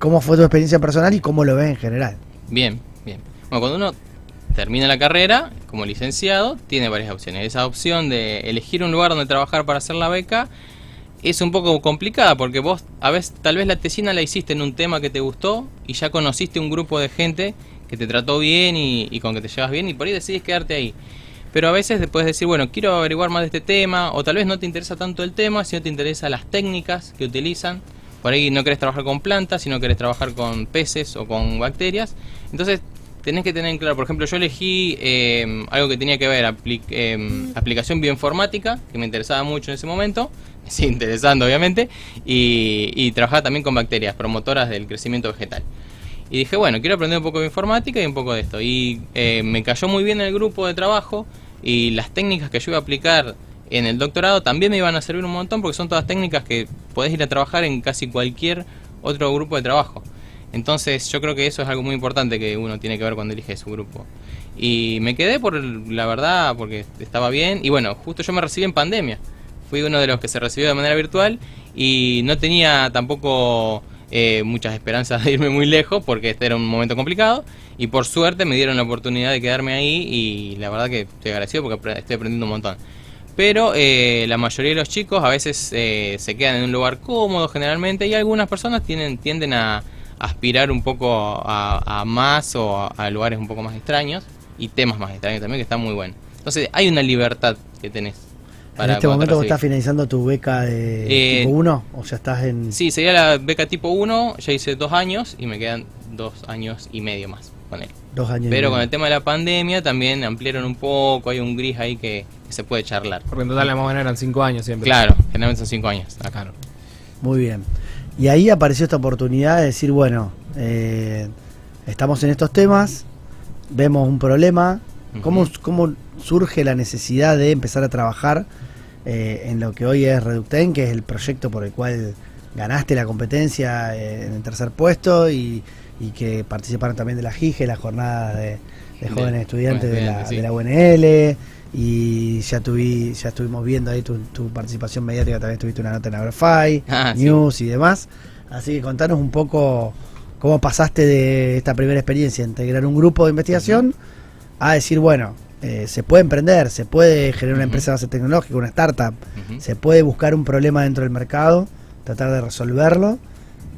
¿Cómo fue tu experiencia personal y cómo lo ves en general? Bien, bien. Bueno, cuando uno termina la carrera como licenciado, tiene varias opciones. Esa opción de elegir un lugar donde trabajar para hacer la beca es un poco complicada porque vos a veces tal vez la tesina la hiciste en un tema que te gustó y ya conociste un grupo de gente que te trató bien y, con que te llevas bien y por ahí decides quedarte ahí. Pero a veces puedes decir, bueno, quiero averiguar más de este tema, o tal vez no te interesa tanto el tema, sino te interesan las técnicas que utilizan. Por ahí no querés trabajar con plantas, sino querés trabajar con peces o con bacterias. Entonces tenés que tener en claro, por ejemplo, yo elegí eh, algo que tenía que ver, apli- eh, aplicación bioinformática, que me interesaba mucho en ese momento, me sigue interesando obviamente, y, y trabajaba también con bacterias, promotoras del crecimiento vegetal. Y dije, bueno, quiero aprender un poco de informática y un poco de esto. Y eh, me cayó muy bien el grupo de trabajo y las técnicas que yo iba a aplicar en el doctorado también me iban a servir un montón porque son todas técnicas que podés ir a trabajar en casi cualquier otro grupo de trabajo. Entonces yo creo que eso es algo muy importante que uno tiene que ver cuando elige su grupo. Y me quedé por la verdad porque estaba bien y bueno, justo yo me recibí en pandemia. Fui uno de los que se recibió de manera virtual y no tenía tampoco eh, muchas esperanzas de irme muy lejos porque este era un momento complicado y por suerte me dieron la oportunidad de quedarme ahí y la verdad que estoy agradecido porque estoy aprendiendo un montón. Pero eh, la mayoría de los chicos a veces eh, se quedan en un lugar cómodo generalmente y algunas personas tienen, tienden a aspirar un poco a, más o a, a lugares un poco más extraños y temas más extraños también que están muy buenos. Entonces hay una libertad que tenés. En este momento vos estás finalizando tu beca de Eh, tipo 1 o ya estás en... Sí, sería la beca tipo 1, ya hice dos años y me quedan dos años y medio más con él. Dos años. y Pero con medio. el tema de la pandemia también ampliaron un poco, hay un gris ahí que, que se puede charlar. Porque en total la más o menos eran 5 años siempre. Claro, generalmente son cinco años acá. Claro. Muy bien. Y ahí apareció esta oportunidad de decir, bueno, eh, estamos en estos temas, vemos un problema, ¿cómo, cómo surge la necesidad de empezar a trabajar eh, en lo que hoy es Reducten, que es el proyecto por el cual ganaste la competencia eh, en el tercer puesto y, y que participaron también de la GIGE, la jornada de, de De jóvenes estudiantes de la, sí. de la UNL y ya tuvi, ya estuvimos viendo ahí tu, tu participación mediática, también tuviste una nota en Agrofy, Ah, sí. News y demás. Así que contanos un poco cómo pasaste de esta primera experiencia, integrar un grupo de investigación, a decir, bueno, eh, se puede emprender, se puede generar una empresa de base tecnológica, una startup, se puede buscar un problema dentro del mercado, tratar de resolverlo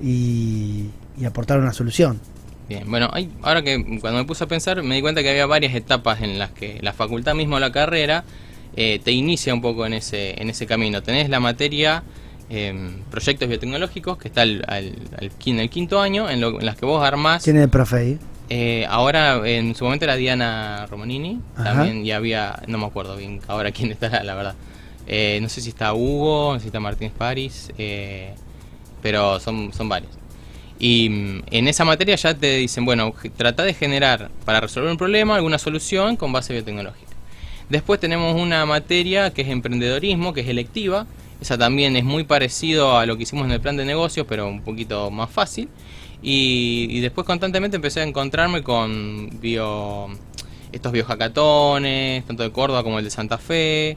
y, y aportar una solución. Bien, bueno, hay- ahora que cuando me puse a pensar me di cuenta que había varias etapas en las que la facultad mismo la carrera eh, te inicia un poco en ese, en ese camino. Tenés la materia em, proyectos biotecnológicos que está al, al- al en el quinto año en, lo- en las que vos armás. ¿Quién es el profe ahí? Eh, ahora en su momento era Diana Romanini, Ajá. también y había, no me acuerdo bien ahora quién está, la verdad. Eh, no sé si está Hugo, no sé si está Martínez París, eh, pero son, son varios. Y mm, en esa materia ya te dicen, bueno, trata de generar para resolver un problema alguna solución con base biotecnológica. Después tenemos una materia que es emprendedorismo, que es electiva. Esa también es muy parecido a lo que hicimos en el plan de negocios, pero un poquito más fácil. Y, y después constantemente empecé a encontrarme con bio, estos biohackatones, tanto de Córdoba como el de Santa Fe,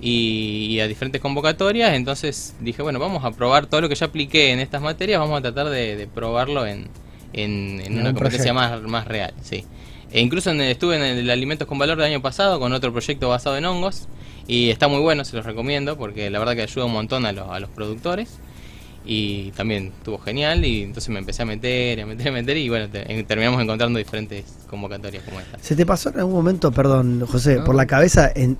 y, y a diferentes convocatorias. Entonces dije, bueno, vamos a probar todo lo que ya apliqué en estas materias, vamos a tratar de, de probarlo en, en, una un competencia más, más real. Sí. E incluso en el- estuve en el Alimentos con Valor del año pasado con otro proyecto basado en hongos. Y está muy bueno, se los recomiendo, porque la verdad que ayuda un montón a los, a los productores. Y también estuvo genial, y entonces me empecé a meter, a meter, a meter, y bueno, te- en- terminamos encontrando diferentes convocatorias como esta. ¿Se te pasó en algún momento, perdón, José, No. por la cabeza en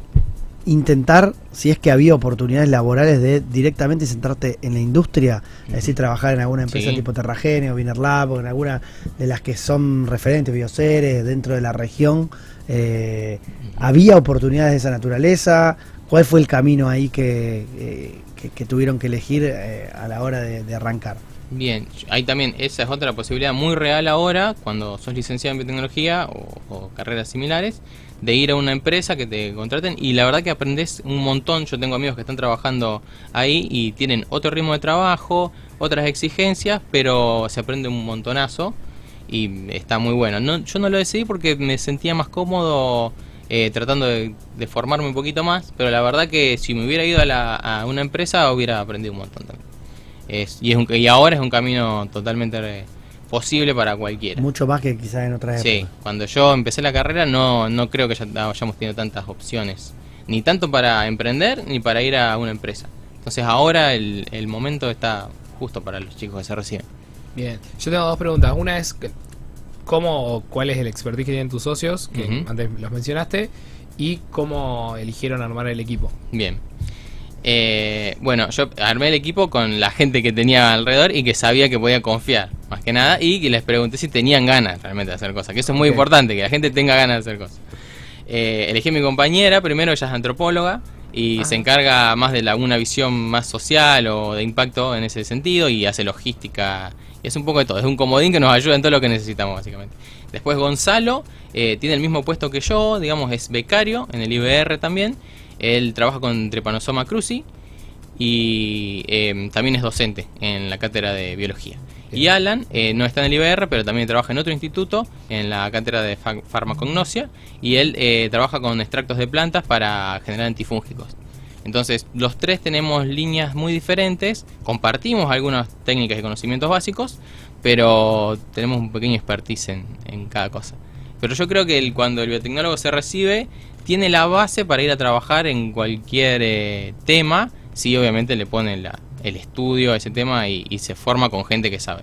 intentar, si es que había oportunidades laborales de directamente centrarte en la industria, es decir, trabajar en alguna empresa Sí. tipo Terragenio, Viner Lab, o en alguna de las que son referentes, bioseres, dentro de la región? Eh, ¿Había oportunidades de esa naturaleza? ¿Cuál fue el camino ahí que, eh, que, tuvieron que elegir eh, a la hora de, de arrancar? Bien, ahí también, esa es otra posibilidad muy real ahora, cuando sos licenciado en biotecnología o, o carreras similares, de ir a una empresa que te contraten y la verdad que aprendes un montón. Yo tengo amigos que están trabajando ahí y tienen otro ritmo de trabajo, otras exigencias, pero se aprende un montonazo y está muy bueno. No, yo no lo decidí porque me sentía más cómodo eh, tratando de, de formarme un poquito más, pero la verdad que si me hubiera ido a, la- a una empresa hubiera aprendido un montón también. Es, y, es un- y ahora es un camino totalmente eh, posible para cualquiera. Mucho más que quizás en otras Sí, épocas. cuando yo empecé la carrera no, no creo que ya hayamos tenido tantas opciones, ni tanto para emprender ni para ir a una empresa. Entonces ahora el, el momento está justo para los chicos que se reciben. Bien, yo tengo dos preguntas. Una es, que- ¿cómo o cuál es el expertise que tienen tus socios? Que antes los mencionaste. Y cómo eligieron armar el equipo. Bien. Eh, bueno, yo armé el equipo con la gente que tenía alrededor y que sabía que podía confiar, más que nada, y que les pregunté si tenían ganas realmente de hacer cosas, que eso es muy importante, que la gente tenga ganas de hacer cosas. Eh, elegí a mi compañera, primero ella es antropóloga y se encarga más de la, una visión más social o de impacto en ese sentido y hace logística es un poco de todo, es un comodín que nos ayuda en todo lo que necesitamos básicamente. Después Gonzalo eh, tiene el mismo puesto que yo, digamos es becario en el IBR también, él trabaja con Trypanosoma cruzi y eh, también es docente en la cátedra de biología. Y Alan eh, no está en el IBR, pero también trabaja en otro instituto, en la cátedra de fa- farmacognosia, y él trabaja con extractos de plantas para generar antifúngicos. Entonces, los tres tenemos líneas muy diferentes, compartimos algunas técnicas y conocimientos básicos, pero tenemos un pequeño expertise en, cada cosa. Pero yo creo que el- cuando el biotecnólogo se recibe, tiene la base para ir a trabajar en cualquier eh, tema, si obviamente le pone el estudio a ese tema y, y se forma con gente que sabe.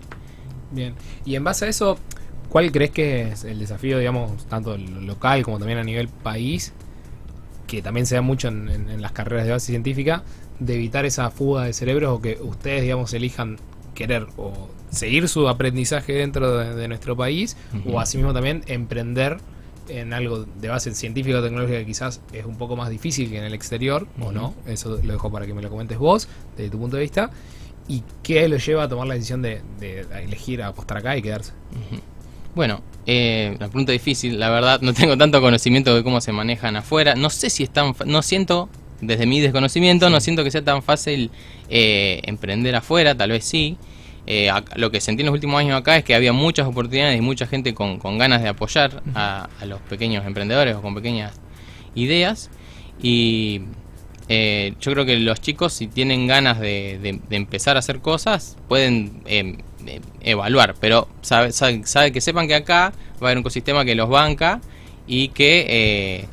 Bien. Y en base a eso, ¿cuál crees que es el desafío, digamos, tanto lo- local como también a nivel país, que también se da mucho en, en- en las carreras de base científica, de evitar esa fuga de cerebros o que ustedes, digamos, elijan querer o seguir su aprendizaje dentro de, de nuestro país o asimismo también emprender en algo de base científica o tecnológica que quizás es un poco más difícil que en el exterior, o no, eso lo dejo para que me lo comentes vos, desde tu punto de vista. ¿Y qué lo lleva a tomar la decisión de, de elegir apostar acá y quedarse? Bueno, eh, la pregunta difícil, la verdad, no tengo tanto conocimiento de cómo se manejan afuera. No sé si es tan. No siento, desde mi desconocimiento, no siento que sea tan fácil eh, emprender afuera, tal vez sí. Eh, lo que sentí en los últimos años acá es que había muchas oportunidades y mucha gente con, con ganas de apoyar a, a los pequeños emprendedores o con pequeñas ideas. Y eh, yo creo que los chicos, si tienen ganas de, de- de empezar a hacer cosas, pueden eh, evaluar. Pero sabe, sabe- que sepan que acá va a haber un ecosistema que los banca y que eh,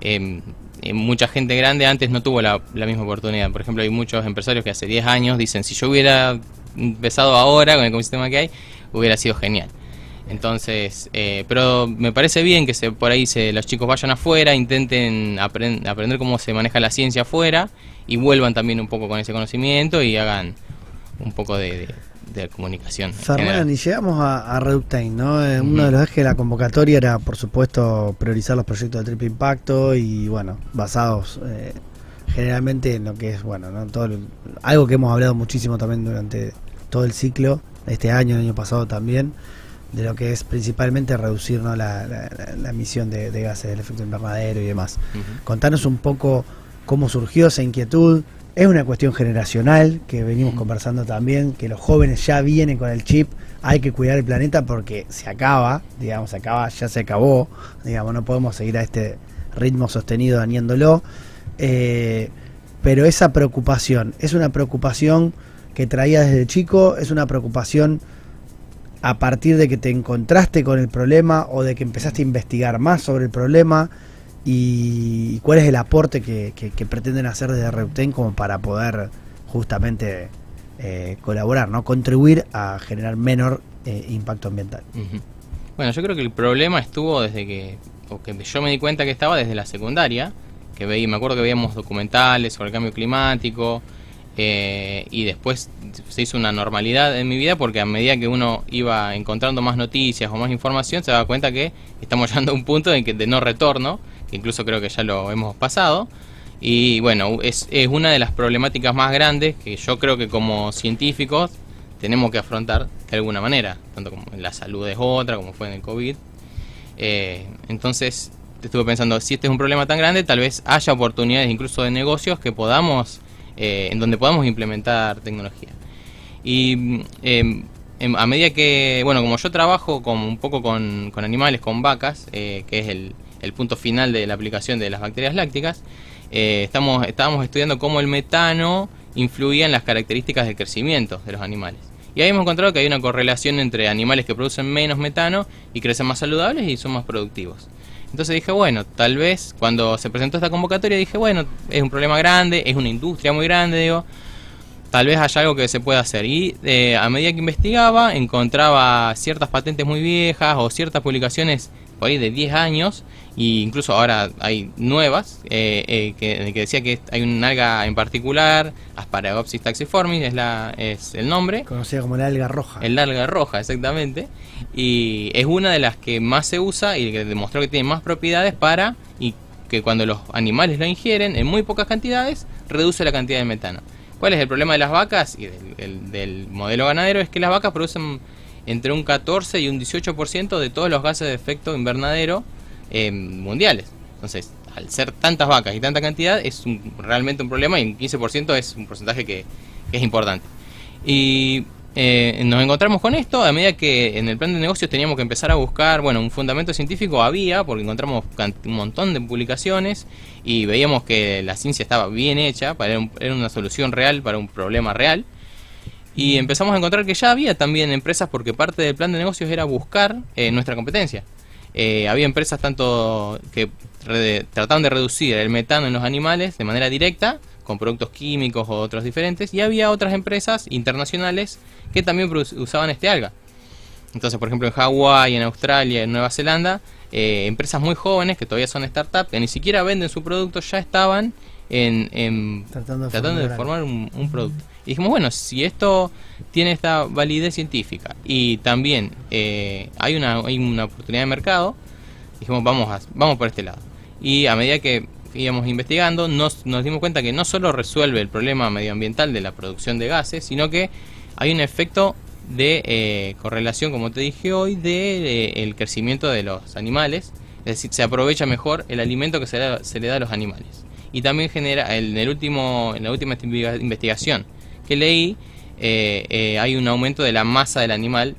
em, eh, mucha gente grande antes no tuvo la, misma oportunidad. Por ejemplo, hay muchos empresarios que hace 10 años dicen, si yo hubiera empezado ahora con el ecosistema que hay, hubiera sido genial. Entonces, eh, pero me parece bien que se, por ahí se, los chicos vayan afuera, intenten apren- aprender cómo se maneja la ciencia afuera y vuelvan también un poco con ese conocimiento y hagan un poco de- de comunicación. Fernán, y llegamos a, a Reductain, ¿no? Eh, Uno Ujú. de los ejes de la convocatoria era, por supuesto, priorizar los proyectos de triple impacto y, bueno, basados eh, generalmente en lo que es, bueno, ¿no? Todo el- algo que hemos hablado muchísimo también durante todo el ciclo, este año, el año pasado también, de lo que es principalmente reducir ¿no? la, la- la- emisión de, de gases del efecto invernadero y demás. Ujú. Contanos un poco cómo surgió esa inquietud. Es una cuestión generacional que venimos conversando también, que los jóvenes ya vienen con el chip, hay que cuidar el planeta porque se acaba, digamos, se acaba, ya se acabó, digamos, no podemos seguir a este ritmo sostenido dañándolo. Eh, pero esa preocupación, es una preocupación que traía desde chico, es una preocupación a partir de que te encontraste con el problema o de que empezaste a investigar más sobre el problema y cuál es el aporte que, que- pretenden hacer desde Reuten como para poder justamente eh, colaborar, no contribuir a generar menor eh, impacto ambiental. Bueno, yo creo que el problema estuvo desde que, o que yo me di cuenta que estaba desde la secundaria, que veí, me acuerdo que veíamos documentales sobre el cambio climático, eh, y después se hizo una normalidad en mi vida porque a medida que uno iba encontrando más noticias o más información, se daba cuenta que estamos llegando a un punto en que de no retorno, incluso creo que ya lo hemos pasado. Y bueno, es, una de las problemáticas más grandes que yo creo que como científicos tenemos que afrontar de alguna manera, tanto como la salud es otra, como fue en el COVID. Eh, entonces, estuve pensando, si este es un problema tan grande, tal vez haya oportunidades incluso de negocios que podamos, eh, en donde podamos implementar tecnología. Y em, em, a medida que, bueno, como yo trabajo como un poco con, con animales, con vacas, eh, que es el, el punto final de la aplicación de las bacterias lácticas, eh, estamos, estábamos estudiando cómo el metano influía en las características de crecimiento de los animales. Y ahí hemos encontrado que hay una correlación entre animales que producen menos metano y crecen más saludables y son más productivos. Entonces dije, bueno, tal vez cuando se presentó esta convocatoria dije, bueno, es un problema grande, es una industria muy grande, digo, tal vez haya algo que se pueda hacer. Y eh, a medida que investigaba, encontraba ciertas patentes muy viejas o ciertas publicaciones por ahí de 10 años, e incluso ahora hay nuevas, eh, eh, que, que decía que hay un alga en particular, Asparagopsis taxiformis es, la, es el nombre, Conocida como la alga roja. el alga roja, exactamente. Y es una de las que más se usa y que demostró que tiene más propiedades para y que cuando los animales lo ingieren en muy pocas cantidades, reduce la cantidad de metano. ¿Cuál es el problema de las vacas y del, el- del modelo ganadero? Es que las vacas producen entre un 14 y un 18% de todos los gases de efecto invernadero eh, mundiales. Entonces, al ser tantas vacas y tanta cantidad, es realmente un problema y un 15% es un porcentaje que, que es importante. Y eh, nos encontramos con esto a medida que en el plan de negocios teníamos que empezar a buscar, bueno, un fundamento científico había, porque encontramos un montón de publicaciones y veíamos que la ciencia estaba bien hecha, para era, un- era una solución real para un problema real. Y empezamos a encontrar que ya había también empresas, porque parte del plan de negocios era buscar eh, nuestra competencia. Eh, había empresas tanto que trataban de reducir el metano en los animales de manera directa, con productos químicos o otros diferentes, y había otras empresas internacionales que también usaban este alga. Entonces, por ejemplo, en Hawái, en Australia, en Nueva Zelanda, eh, empresas muy jóvenes que todavía son startups, que ni siquiera venden su producto, ya estaban en, en Tratando de tratando de formar formar un, un producto. Y dijimos, bueno, si esto tiene esta validez científica y también eh, hay, una, hay una oportunidad de mercado, dijimos, vamos, a, vamos por este lado. Y a medida que íbamos investigando, nos, nos dimos cuenta que no solo resuelve el problema medioambiental de la producción de gases, sino que hay un efecto de eh, correlación, como te dije hoy, de, eh, el crecimiento de los animales. Es decir, se aprovecha mejor el alimento que se, se le da a los animales. Y también genera, en, el último, en la última investiga- investigación que leí, eh, hay un aumento de la masa del animal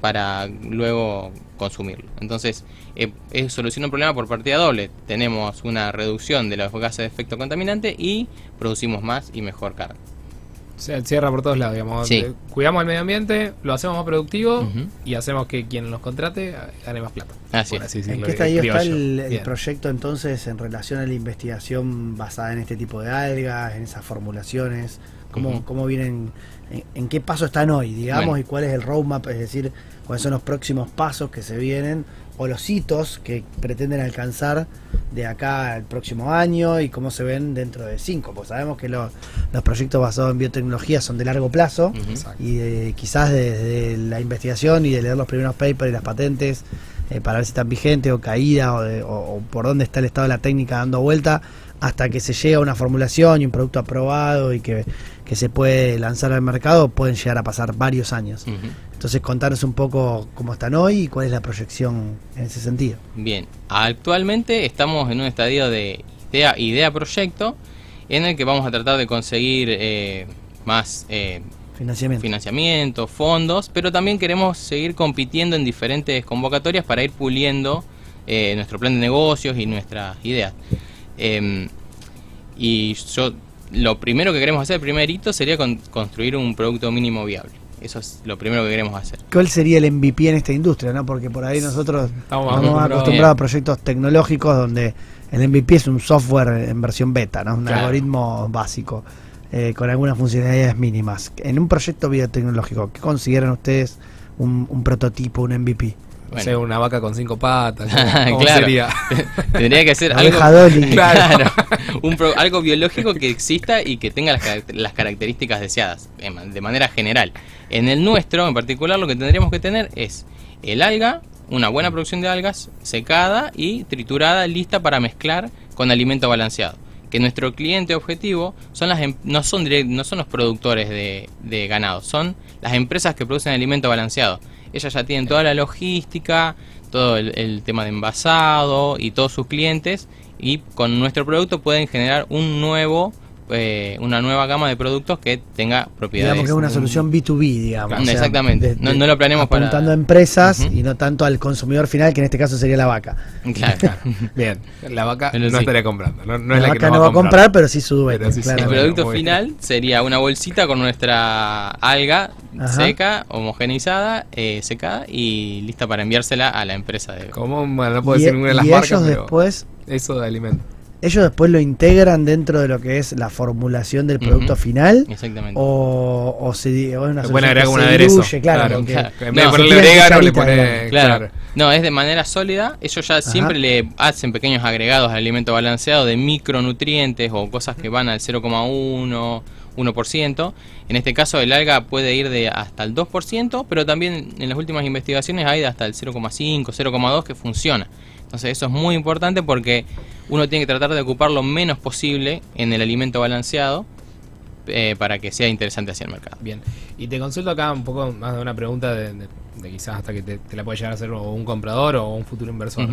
para luego consumirlo. Entonces, eh, eh, soluciona un problema por partida doble. Tenemos una reducción de los gases de efecto contaminante y producimos más y mejor carne. Se cierra por todos lados, digamos. Sí. Eh, Cuidamos el medio ambiente, lo hacemos más productivo y hacemos que quien nos contrate gane más plata. Así es. ¿En decirlo qué estadio está el, proyecto entonces en relación a la investigación basada en este tipo de algas, en esas formulaciones? ¿Cómo, cómo vienen, en, en qué paso están hoy, digamos, Bueno. y cuál es el roadmap, es decir, cuáles son los próximos pasos que se vienen o los hitos que pretenden alcanzar de acá al próximo año y cómo se ven dentro de cinco? Pues sabemos que los, los proyectos basados en biotecnología son de largo plazo y de- quizás desde la investigación y de leer los primeros papers y las patentes eh, para ver si están vigentes o caídas o, de- o- o por dónde está el estado de la técnica dando vuelta hasta que se llega a una formulación y un producto aprobado y que, que se puede lanzar al mercado pueden llegar a pasar varios años. Entonces contarnos un poco cómo están hoy y cuál es la proyección en ese sentido. Bien, actualmente estamos en un estadio de idea, idea proyecto en el que vamos a tratar de conseguir eh, más eh, Financiamiento. financiamiento, fondos, pero también queremos seguir compitiendo en diferentes convocatorias para ir puliendo eh, nuestro plan de negocios y nuestras ideas. Em, y yo, lo primero que queremos hacer, el primer hito, sería con- construir un producto mínimo viable. Eso es lo primero que queremos hacer. ¿Cuál sería el MVP en esta industria? ¿no? Porque por ahí nosotros Estamos estamos acostumbrados. acostumbrados a proyectos tecnológicos donde el MVP es un software en versión beta, ¿no? un Claro. algoritmo básico eh, con algunas funcionalidades mínimas. En un proyecto biotecnológico, ¿qué consideran ustedes un, un prototipo, un MVP? No sé, una vaca con cinco patas. ¿cómo- Claro. sería? Tendría que ser algo. Claro. Un pro- algo biológico que exista y que tenga las, las características deseadas, de manera general. En el nuestro, en particular, lo que tendríamos que tener es el alga, una buena producción de algas, secada y triturada, lista para mezclar con alimento balanceado. Que nuestro cliente objetivo son las em- no son direct- no son los productores de, de ganado, son las empresas que producen alimento balanceado. Ellas ya tienen toda la logística, todo el, el tema de envasado y todos sus clientes y con nuestro producto pueden generar un nuevo eh, una nueva gama de productos que tenga propiedades. Digamos que es una solución B2B, digamos. Exactamente. No- no lo planeamos para- apuntando a empresas y no tanto al consumidor final, que en este caso sería la vaca. Claro. Bien, la vaca Pero no sí. estaría comprando. No, no la es la vaca que no va a comprar, pero sí su dueño. Sí El producto final sería una bolsita con nuestra alga Ajá. seca, homogeneizada, eh, secada y lista para enviársela a la empresa de... Bueno, no puedo y decir ninguna de las y marcas, ellos pero después eso de alimento. Ellos después lo integran dentro de lo que es la formulación del producto final Exactamente. o, o, se, o es una pueden agregar que un se aderezo. diluye, claro, porque claro. En vez No, de ponerle orégano, le cucharitas, pone. Claro. Claro. No, es de manera sólida. Ellos ya siempre le hacen pequeños agregados al alimento balanceado de micronutrientes o cosas que van al 0,1, 1%. En este caso el alga puede ir de hasta el 2%, pero también en las últimas investigaciones hay de hasta el 0,5, 0,2 que funciona. Entonces eso es muy importante porque uno tiene que tratar de ocupar lo menos posible en el alimento balanceado eh, para que sea interesante hacia el mercado. Bien. Y te consulto acá un poco más de una pregunta de, de- de quizás hasta que te, te la pueda llegar a hacer o un comprador o un futuro inversor.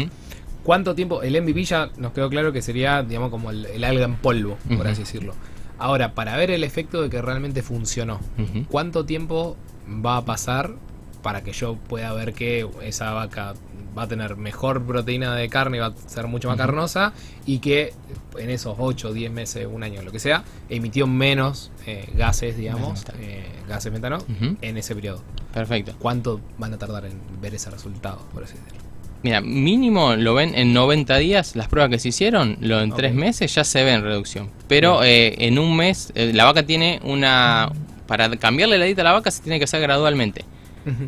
¿Cuánto tiempo? El MVP ya nos quedó claro que sería, digamos, como el, el alga en polvo, por así decirlo. Ahora, para ver el efecto de que realmente funcionó. ¿cuánto tiempo va a pasar para que yo pueda ver que esa vaca va a tener mejor proteína de carne, va a ser mucho más carnosa y que en esos 8, 10 meses, un año, lo que sea, emitió menos eh, gases, digamos, Gases metano. eh, gases metano en ese periodo? Perfecto. ¿Cuánto van a tardar en ver ese resultado, por así decirlo? Mira, mínimo lo ven en 90 días, las pruebas que se hicieron, lo en Ok. tres meses ya se ve en reducción. Pero eh, en un mes, eh, la vaca tiene una... Para cambiarle la dieta a la vaca se tiene que hacer gradualmente.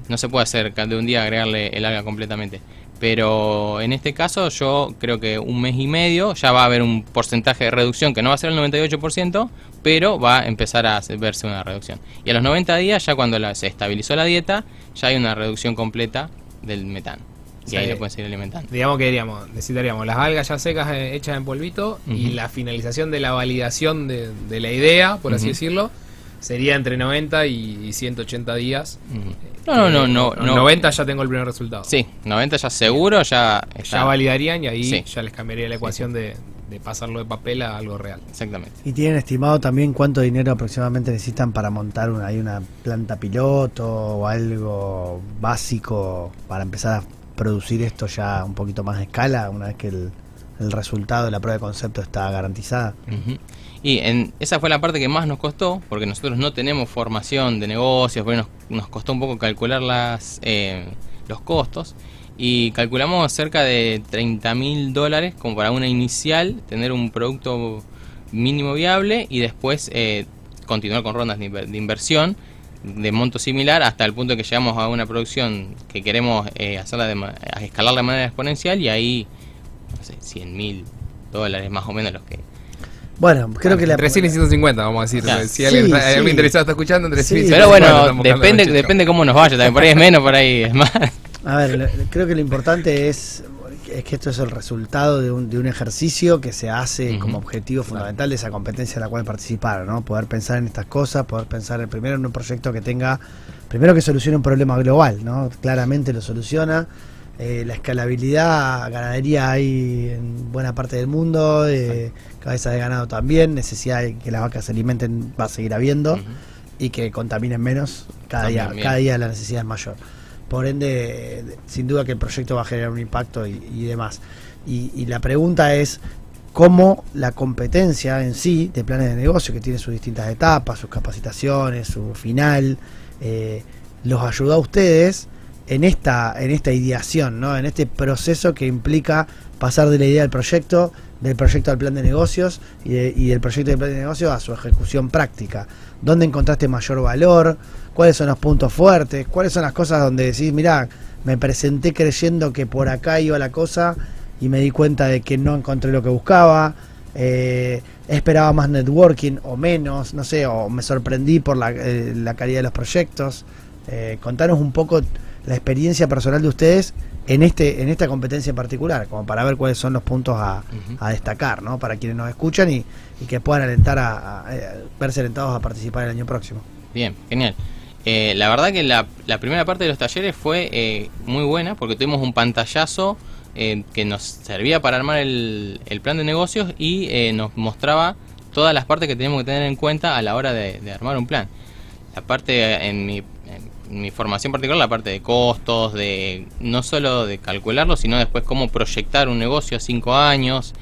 No se puede hacer de un día agregarle el alga completamente. Pero en este caso yo creo que un mes y medio ya va a haber un porcentaje de reducción que no va a ser el 98%, pero va a empezar a verse una reducción. Y a los 90 días, ya cuando la- se estabilizó la dieta, ya hay una reducción completa del metano. y ahí lo pueden seguir alimentando. Digamos que diríamos, necesitaríamos las algas ya secas eh, hechas en polvito y la finalización de la validación de, de la idea, por así decirlo, sería entre 90 y 180 días. No, no, no, no, no. 90 ya tengo el primer resultado. Sí, 90 ya seguro, ya está. Ya validarían y ahí Sí. ya les cambiaría la ecuación de, de pasarlo de papel a algo real. Exactamente. ¿Y tienen estimado también cuánto dinero aproximadamente necesitan para montar una, una planta piloto o algo básico para empezar a producir esto ya un poquito más a escala una vez que el, el resultado de la prueba de concepto está garantizada? Y en, esa fue la parte que más nos costó, porque nosotros no tenemos formación de negocios, porque nos, nos costó un poco calcular las, eh, los costos. Y calculamos cerca de 30 mil dólares como para una inicial, tener un producto mínimo viable y después eh, continuar con rondas de, inver- de inversión de monto similar hasta el punto que llegamos a una producción que queremos eh, hacerla de, escalarla de manera exponencial y ahí, no sé, 100 mil dólares más o menos los que Bueno, creo que la... Entre 100 y 150, vamos a decir. Claro. Si alguien, Sí, algún sí. interesado está escuchando, entre Sí. 100 y Pero 150 bueno, estamos buscando depende, depende cómo nos vaya también. Por ahí es menos, por ahí es más. A ver, lo- creo que lo importante es, es que esto es el resultado de un, de un ejercicio que se hace como objetivo fundamental de esa competencia en la cual participaron, ¿no? Poder pensar en estas cosas, poder pensar en- primero en un proyecto que tenga, primero que solucione un problema global, ¿no? Claramente lo soluciona. Eh, la escalabilidad, ganadería hay en buena parte del mundo, eh, cabeza de ganado también, necesidad de que las vacas se alimenten va a seguir habiendo y que contaminen menos, cada día, cada día la necesidad es mayor. Por ende, de- sin duda que el proyecto va a generar un impacto y, y demás. Y, y la pregunta es cómo la competencia en sí de planes de negocio, que tiene sus distintas etapas, sus capacitaciones, su final, eh, los ayudó a ustedes en esta, en esta ideación, ¿no? en este proceso que implica pasar de la idea del proyecto, del proyecto al plan de negocios y, de- y del proyecto del plan de negocios a su ejecución práctica. ¿Dónde encontraste mayor valor? ¿Cuáles son los puntos fuertes? ¿Cuáles son las cosas donde decís, mirá, me presenté creyendo que por acá iba la cosa y me di cuenta de que no encontré lo que buscaba? Eh, esperaba más networking o menos, no sé, o me sorprendí por la, eh, la calidad de los proyectos. Eh, contanos un poco la experiencia personal de ustedes en este en esta competencia en particular, como para ver cuáles son los puntos a, destacar, ¿no? Para quienes nos escuchan y, y que puedan alentar a, a- a verse alentados a participar el año próximo. Bien, genial. Eh, la verdad que la, la primera parte de los talleres fue eh, muy buena porque tuvimos un pantallazo eh, que nos servía para armar el, el plan de negocios y eh, nos mostraba todas las partes que tenemos que tener en cuenta a la hora de, de armar un plan. La parte, eh, en mi, mi formación particular, la parte de costos, de no solo de calcularlo, sino después cómo proyectar un negocio a cinco años.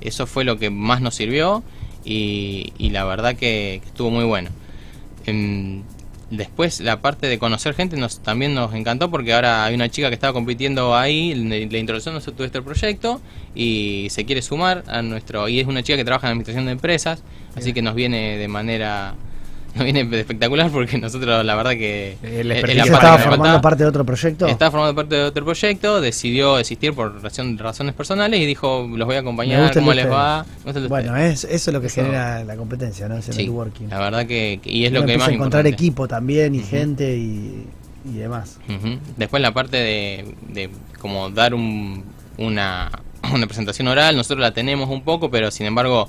Eso fue lo que más nos sirvió y, y la verdad que, que estuvo muy bueno. Em, después la parte de conocer gente nos también nos encantó porque ahora hay una chica que estaba compitiendo ahí, le, le introducción a todo este proyecto y se quiere sumar a nuestro y es una chica que trabaja en administración de empresas, así que nos viene de manera nos viene espectacular porque nosotros la verdad que El es- es expertise la ¿Se parte estaba formando faltaba. parte de otro proyecto? Estaba formando parte de otro proyecto, decidió existir por razón- razones personales y dijo, los voy a acompañar, cómo les va. Bueno, es, eso es lo que Eso- genera la competencia, ¿no? Ese Sí, networking. la verdad que, y es Uno lo que más encontrar importante. equipo también y gente y, y demás. Después la parte de, de como dar un- una, una presentación oral, nosotros la tenemos un poco, pero sin embargo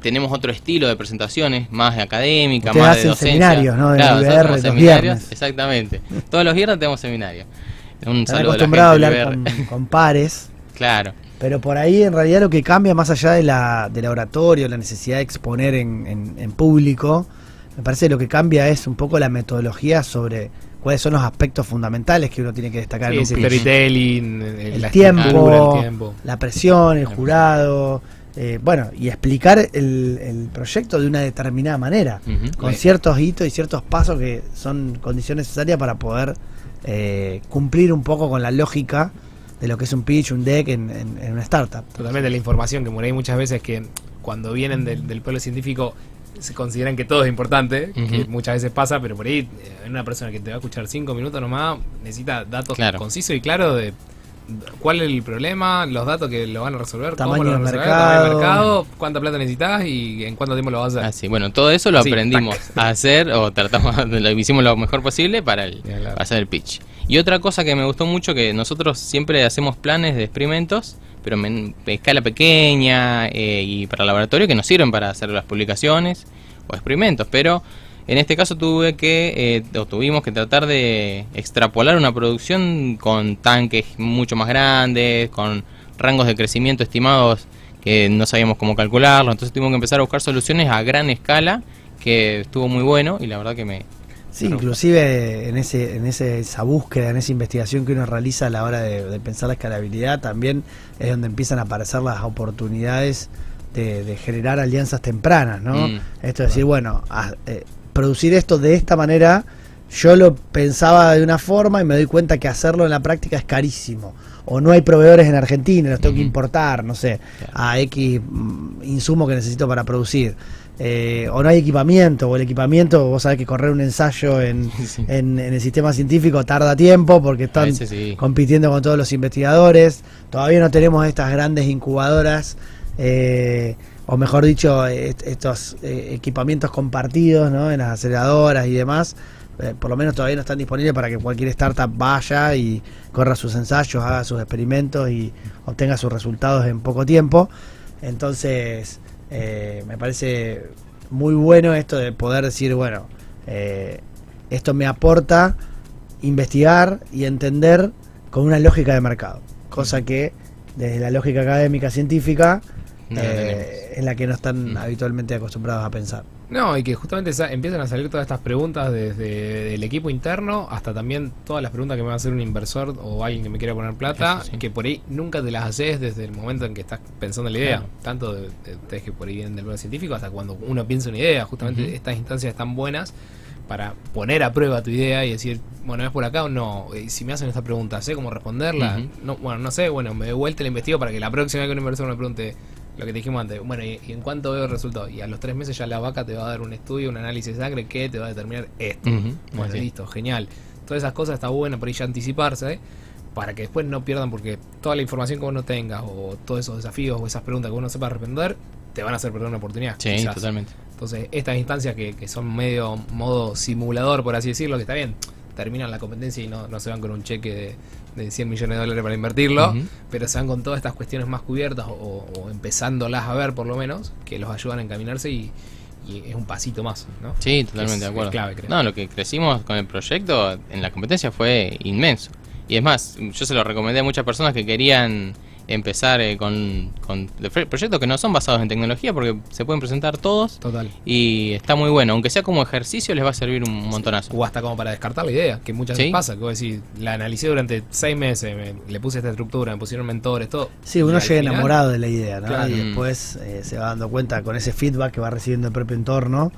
tenemos otro estilo de presentaciones, más académica, Ustedes más de hacen docencia. seminarios, ¿no? En Claro, el nosotros IBR tenemos los seminarios, viernes. Exactamente. Todos los viernes tenemos seminarios. Un Están saludo a la acostumbrados a gente hablar con, pares, Claro. pero por ahí en realidad lo que cambia más allá de la, del oratorio, la necesidad de exponer en, en- en público, me parece que lo que cambia es un poco la metodología sobre cuáles son los aspectos fundamentales que uno tiene que destacar Sí, en un storytelling, el, el la tiempo, estructura, el tiempo. la presión, el jurado, eh, bueno, y explicar el, el proyecto de una determinada manera, con ciertos hitos y ciertos pasos que son condiciones necesarias para poder eh, cumplir un poco con la lógica de lo que es un pitch, un deck en, en- en una startup. Totalmente la información que ahí muchas veces que cuando vienen del, del pueblo científico se consideran que todo es importante, que muchas veces pasa, pero por ahí eh, una persona que te va a escuchar cinco minutos nomás necesita datos Claro. concisos y claros de, cuál es el problema, los datos que lo van a resolver, Tamaño cómo lo del van a resolver, mercado. tamaño mercado, cuánta plata necesitas y en cuánto tiempo lo vas a hacer. Así, bueno, todo eso lo aprendimos a hacer o tratamos, lo hicimos lo mejor posible para, el, Ya, claro. para hacer el pitch. Y otra cosa que me gustó mucho que nosotros siempre hacemos planes de experimentos, pero en escala pequeña eh, y para laboratorio que nos sirven para hacer las publicaciones o experimentos, pero en este caso tuve que eh, o tuvimos que tratar de extrapolar una producción con tanques mucho más grandes, con rangos de crecimiento estimados que no sabíamos cómo calcularlo, entonces tuvimos que empezar a buscar soluciones a gran escala que estuvo muy bueno y la verdad que me Sí, inclusive en ese, en ese, esa búsqueda, en esa investigación que uno realiza a la hora de, de pensar la escalabilidad, también es donde empiezan a aparecer las oportunidades de, de generar alianzas tempranas, ¿no? Mm, esto es decir, bueno, a- eh, producir esto de esta manera, yo lo pensaba de una forma y me doy cuenta que hacerlo en la práctica es carísimo. O no hay proveedores en Argentina, los tengo que importar, no sé, Claro. a X mm, insumo que necesito para producir. Eh, o no hay equipamiento, o el equipamiento, vos sabés que correr un ensayo en, Sí. en, en el sistema científico tarda tiempo porque están sí. compitiendo con todos los investigadores. Todavía no tenemos estas grandes incubadoras, eh, o mejor dicho, est- estos eh, equipamientos compartidos ¿no? en las aceleradoras y demás. Eh, por lo menos todavía no están disponibles para que cualquier startup vaya y corra sus ensayos, haga sus experimentos y obtenga sus resultados en poco tiempo. Entonces, eh, me parece muy bueno esto de poder decir, bueno, eh, esto me aporta investigar y entender con una lógica de mercado, cosa que desde la lógica académica científica No eh, en la que no están Mm. habitualmente acostumbrados a pensar. No, y que justamente empiezan a salir todas estas preguntas desde el equipo interno hasta también todas las preguntas que me va a hacer un inversor o alguien que me quiera poner plata, sí. que por ahí nunca te las haces desde el momento en que estás pensando en la idea. Claro. Tanto de, ustedes que por ahí vienen del mundo científico hasta cuando uno piensa una idea. Justamente estas instancias están buenas para poner a prueba tu idea y decir, bueno, ¿es por acá o no? Y si me hacen esta pregunta, ¿sé cómo responderla? No, bueno, no sé, bueno, me doy vuelta y la investigo para que la próxima vez que un inversor me pregunte lo que te dijimos antes, bueno, ¿y, y en cuánto veo el resultado? Y a los tres meses ya la vaca te va a dar un estudio, un análisis de sangre que te va a determinar esto. Bueno, así. listo, genial. Todas esas cosas está bueno por ahí ya anticiparse para que después no pierdan porque toda la información que uno tenga o todos esos desafíos o esas preguntas que uno sepa responder te van a hacer perder una oportunidad. Sí, quizás. totalmente. Entonces, estas instancias que, que son medio modo simulador, por así decirlo, que está bien, terminan la competencia y no, no se van con un cheque de, de 100 millones de dólares para invertirlo, pero se van con todas estas cuestiones más cubiertas o, o empezándolas a ver por lo menos, que los ayudan a encaminarse y, y es un pasito más, ¿no? Sí, totalmente Es- de es acuerdo. clave, creo. No, lo que crecimos con el proyecto en la competencia fue inmenso. Y es más, yo se lo recomendé a muchas personas que querían empezar eh, con, proyectos que no son basados en tecnología porque se pueden presentar todos Total. y está muy bueno. Aunque sea como ejercicio les va a servir un montonazo. O hasta como para descartar la idea, que muchas Sí. veces pasa, que vos decís, la analicé durante seis meses, me- le puse esta estructura, me pusieron mentores, todo. Sí, uno llega final- enamorado de la idea, ¿no? Claro. Y Mm. después eh, se va dando cuenta con ese feedback que va recibiendo el propio entorno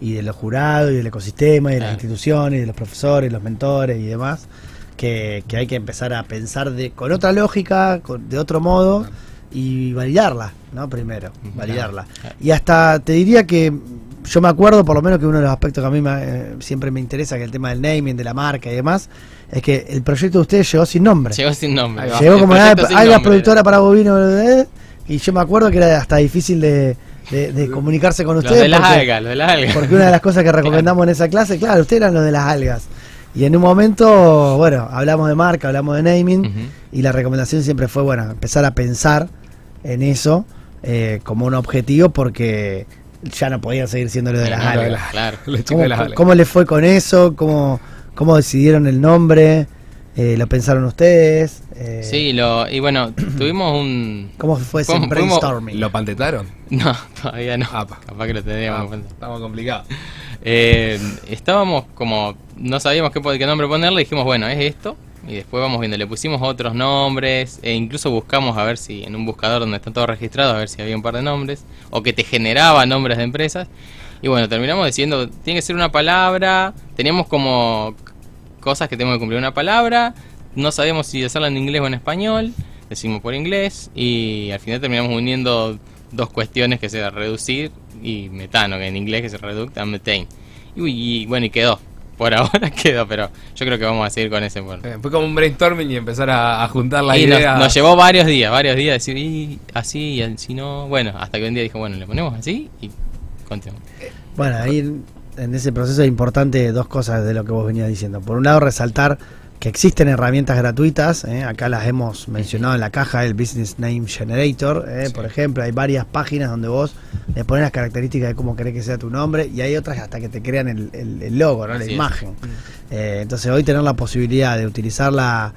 y de los jurados y del ecosistema y de las instituciones y de los profesores, los mentores y demás, que, que hay que empezar a pensar de, con otra lógica, con- de otro modo y validarla, ¿no? Primero, validarla. Y hasta te diría que yo me acuerdo, por lo menos que uno de los aspectos que a mí me, eh, siempre me interesa, que es el tema del naming, de la marca y demás, es que el proyecto de ustedes llegó sin nombre. Llegó sin nombre. Llegó como alga nombre. productora para bovino eh, y yo me acuerdo que era hasta difícil de, de- de comunicarse con Los ustedes de las porque, algas, los de las algas. porque una de las cosas que recomendamos en esa clase, claro, ustedes eran los de las algas. Y en un momento, bueno, hablamos de marca, hablamos de naming y la recomendación siempre fue, bueno, empezar a pensar en eso eh, como un objetivo porque ya no podían seguir siendo lo de las No, lo de algas. las- Claro. ¿Cómo, de las algas. cómo les fue con eso? ¿Cómo, cómo decidieron el nombre? Eh, ¿Lo pensaron ustedes? Eh, Sí, lo, y bueno, tuvimos un... ¿Cómo fue ese brainstorming? ¿Lo patentaron? No, todavía no. Apa. Capaz que lo tendríamos. Ah, estamos complicados. Eh, estábamos como, no sabíamos qué, qué nombre ponerle, dijimos, bueno, es esto. Y después vamos viendo, le pusimos otros nombres, e incluso buscamos a ver si en un buscador donde están todos registrados, a ver si había un par de nombres, o que te generaba nombres de empresas. Y bueno, terminamos diciendo, tiene que ser una palabra, teníamos como cosas que tenemos que cumplir una palabra, no sabíamos si hacerla en inglés o en español, decimos por inglés, y al final terminamos uniendo dos cuestiones que se reducir y metano, que en inglés que se reducta a methane. Y, uy, y bueno, y quedó. por ahora quedó, pero yo creo que vamos a seguir con ese. Por... Eh, Fue como un brainstorming y empezar a, a juntar la y idea. nos llevó varios días, varios días, decir y así y así no. Bueno, hasta que un día dijo, bueno, le ponemos así y continuamos. Bueno, ahí en- en ese proceso es importante dos cosas de lo que vos venías diciendo. Por un lado, resaltar que existen herramientas gratuitas, ¿eh? acá las hemos mencionado en la caja, el Business Name Generator, ¿eh? Sí. por ejemplo, hay varias páginas donde vos le pones las características de cómo querés que sea tu nombre y hay otras hasta que te crean el, el- el logo, ¿no? la Así imagen. Eh, entonces hoy tener la posibilidad de utilizarla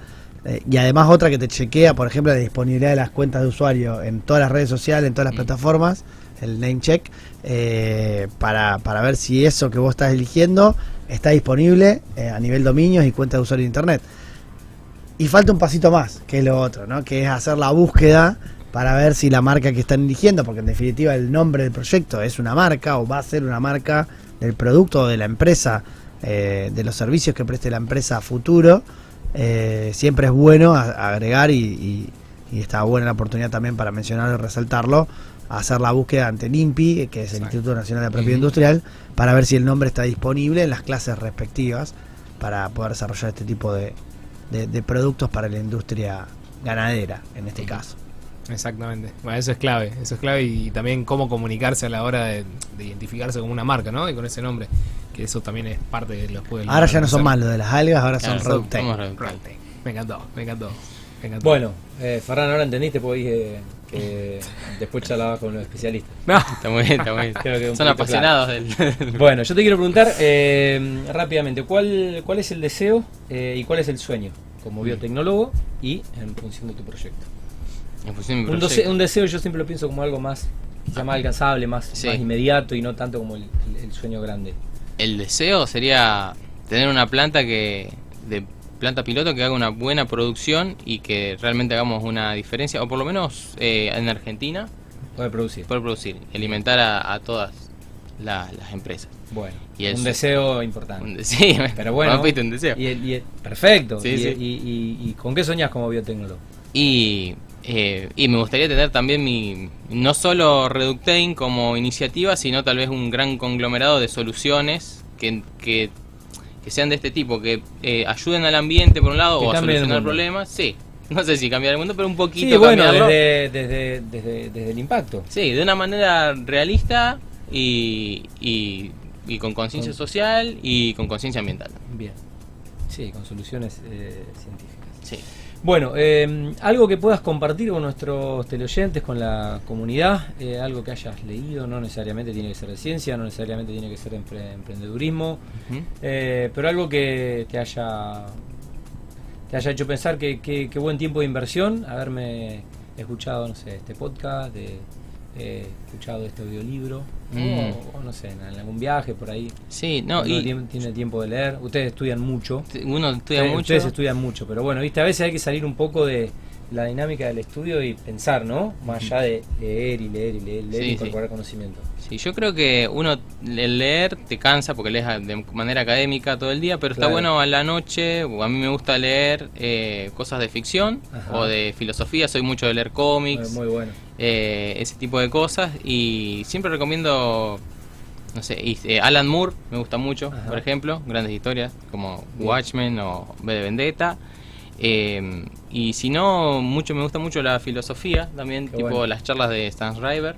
y además otra que te chequea, por ejemplo, la disponibilidad de las cuentas de usuario en todas las redes sociales, en todas las Mm. plataformas, el name check, para, para ver si eso que vos estás eligiendo está disponible eh, a nivel dominios y cuentas de usuario de internet. Y falta un pasito más, que es lo otro, ¿no? que es hacer la búsqueda para ver si la marca que están eligiendo, porque en definitiva el nombre del proyecto es una marca o va a ser una marca del producto o de la empresa, eh, de los servicios que preste la empresa a futuro, eh, siempre es bueno agregar y, y- y está buena la oportunidad también para mencionarlo y resaltarlo, hacer la búsqueda ante el INPI, que es el Exacto. Instituto Nacional de Propiedad. Industrial, para ver si el nombre está disponible en las clases respectivas para poder desarrollar este tipo de, de- de productos para la industria ganadera, en este caso. Exactamente. Bueno, eso es clave. Eso es clave y también cómo comunicarse a la hora de, de identificarse como una marca, ¿no? Y con ese nombre. Que eso también es parte de los juegos. Ahora ya no son más lo de las algas, ahora son Claro, Reductec. Me encantó, me encantó. Me encantó. Bueno, eh, Ferran, ahora entendiste porque dije que después charlabas con los especialistas. No. Está muy bien, está muy bien. Creo que un Son apasionados del. Bueno, yo te quiero preguntar eh, rápidamente, ¿cuál, ¿cuál es el deseo eh, y cuál es el sueño como biotecnólogo y en función de tu proyecto? en función de mi Un, proyecto. un deseo yo siempre lo pienso como algo más, quizá más alcanzable, más, Sí. más inmediato y no tanto como el, el- el sueño grande. El deseo sería tener una planta que de planta piloto que haga una buena producción y que realmente hagamos una diferencia, o por lo menos eh, en Argentina, Poder producir. poder producir, alimentar a, a todas la- las empresas. Bueno, Y un deseo importante. Un Pero bueno, un deseo. Y y perfecto. Sí, y, sí. y- y- y con qué soñás como biotecnólogo? Y, eh, y me gustaría tener también mi no solo Reductain como iniciativa, sino tal vez un gran conglomerado de soluciones que, que, que sean de este tipo, que eh, ayuden al ambiente por un lado Que o a solucionar problemas. Sí, no sé si cambiar el mundo, pero un poquito Sí, bueno, cambiarlo. desde, desde, desde, desde el impacto. Sí, de una manera realista y, y, y con conciencia Con- social y con conciencia ambiental. Bien. Sí, con soluciones eh, científicas. Sí. Bueno, eh, algo que puedas compartir con nuestros teleoyentes, con la comunidad, eh, algo que hayas leído, no necesariamente tiene que ser de ciencia, no necesariamente tiene que ser empre- emprendedurismo, eh, pero algo que te haya, te haya hecho pensar que, que- que buen tiempo de inversión, haberme escuchado, no sé, este podcast, de, eh, escuchado este audiolibro, Mm. o, o no sé, en algún viaje por ahí. Sí, no, Uno y tiene, tiene tiempo de leer, ustedes estudian mucho. uno estudia Ustedes- mucho. Ustedes estudian mucho, pero bueno, viste, a veces hay que salir un poco de la dinámica del estudio y pensar, ¿no? Más allá de leer y leer y leer, leer Sí, y incorporar conocimiento. Sí, yo creo que uno el leer te cansa porque lees de manera académica todo el día, pero Claro. está bueno a la noche, a mí me gusta leer eh, cosas de ficción Ajá. o de filosofía, soy mucho de leer cómics, Muy, muy bueno. eh, ese tipo de cosas y siempre recomiendo, no sé, y, eh, Alan Moore, me gusta mucho, Ajá. por ejemplo, grandes historias como. Watchmen o V de Vendetta. Eh, y si no, mucho me gusta mucho la filosofía también, Qué tipo bueno. las charlas de Stan Schreiber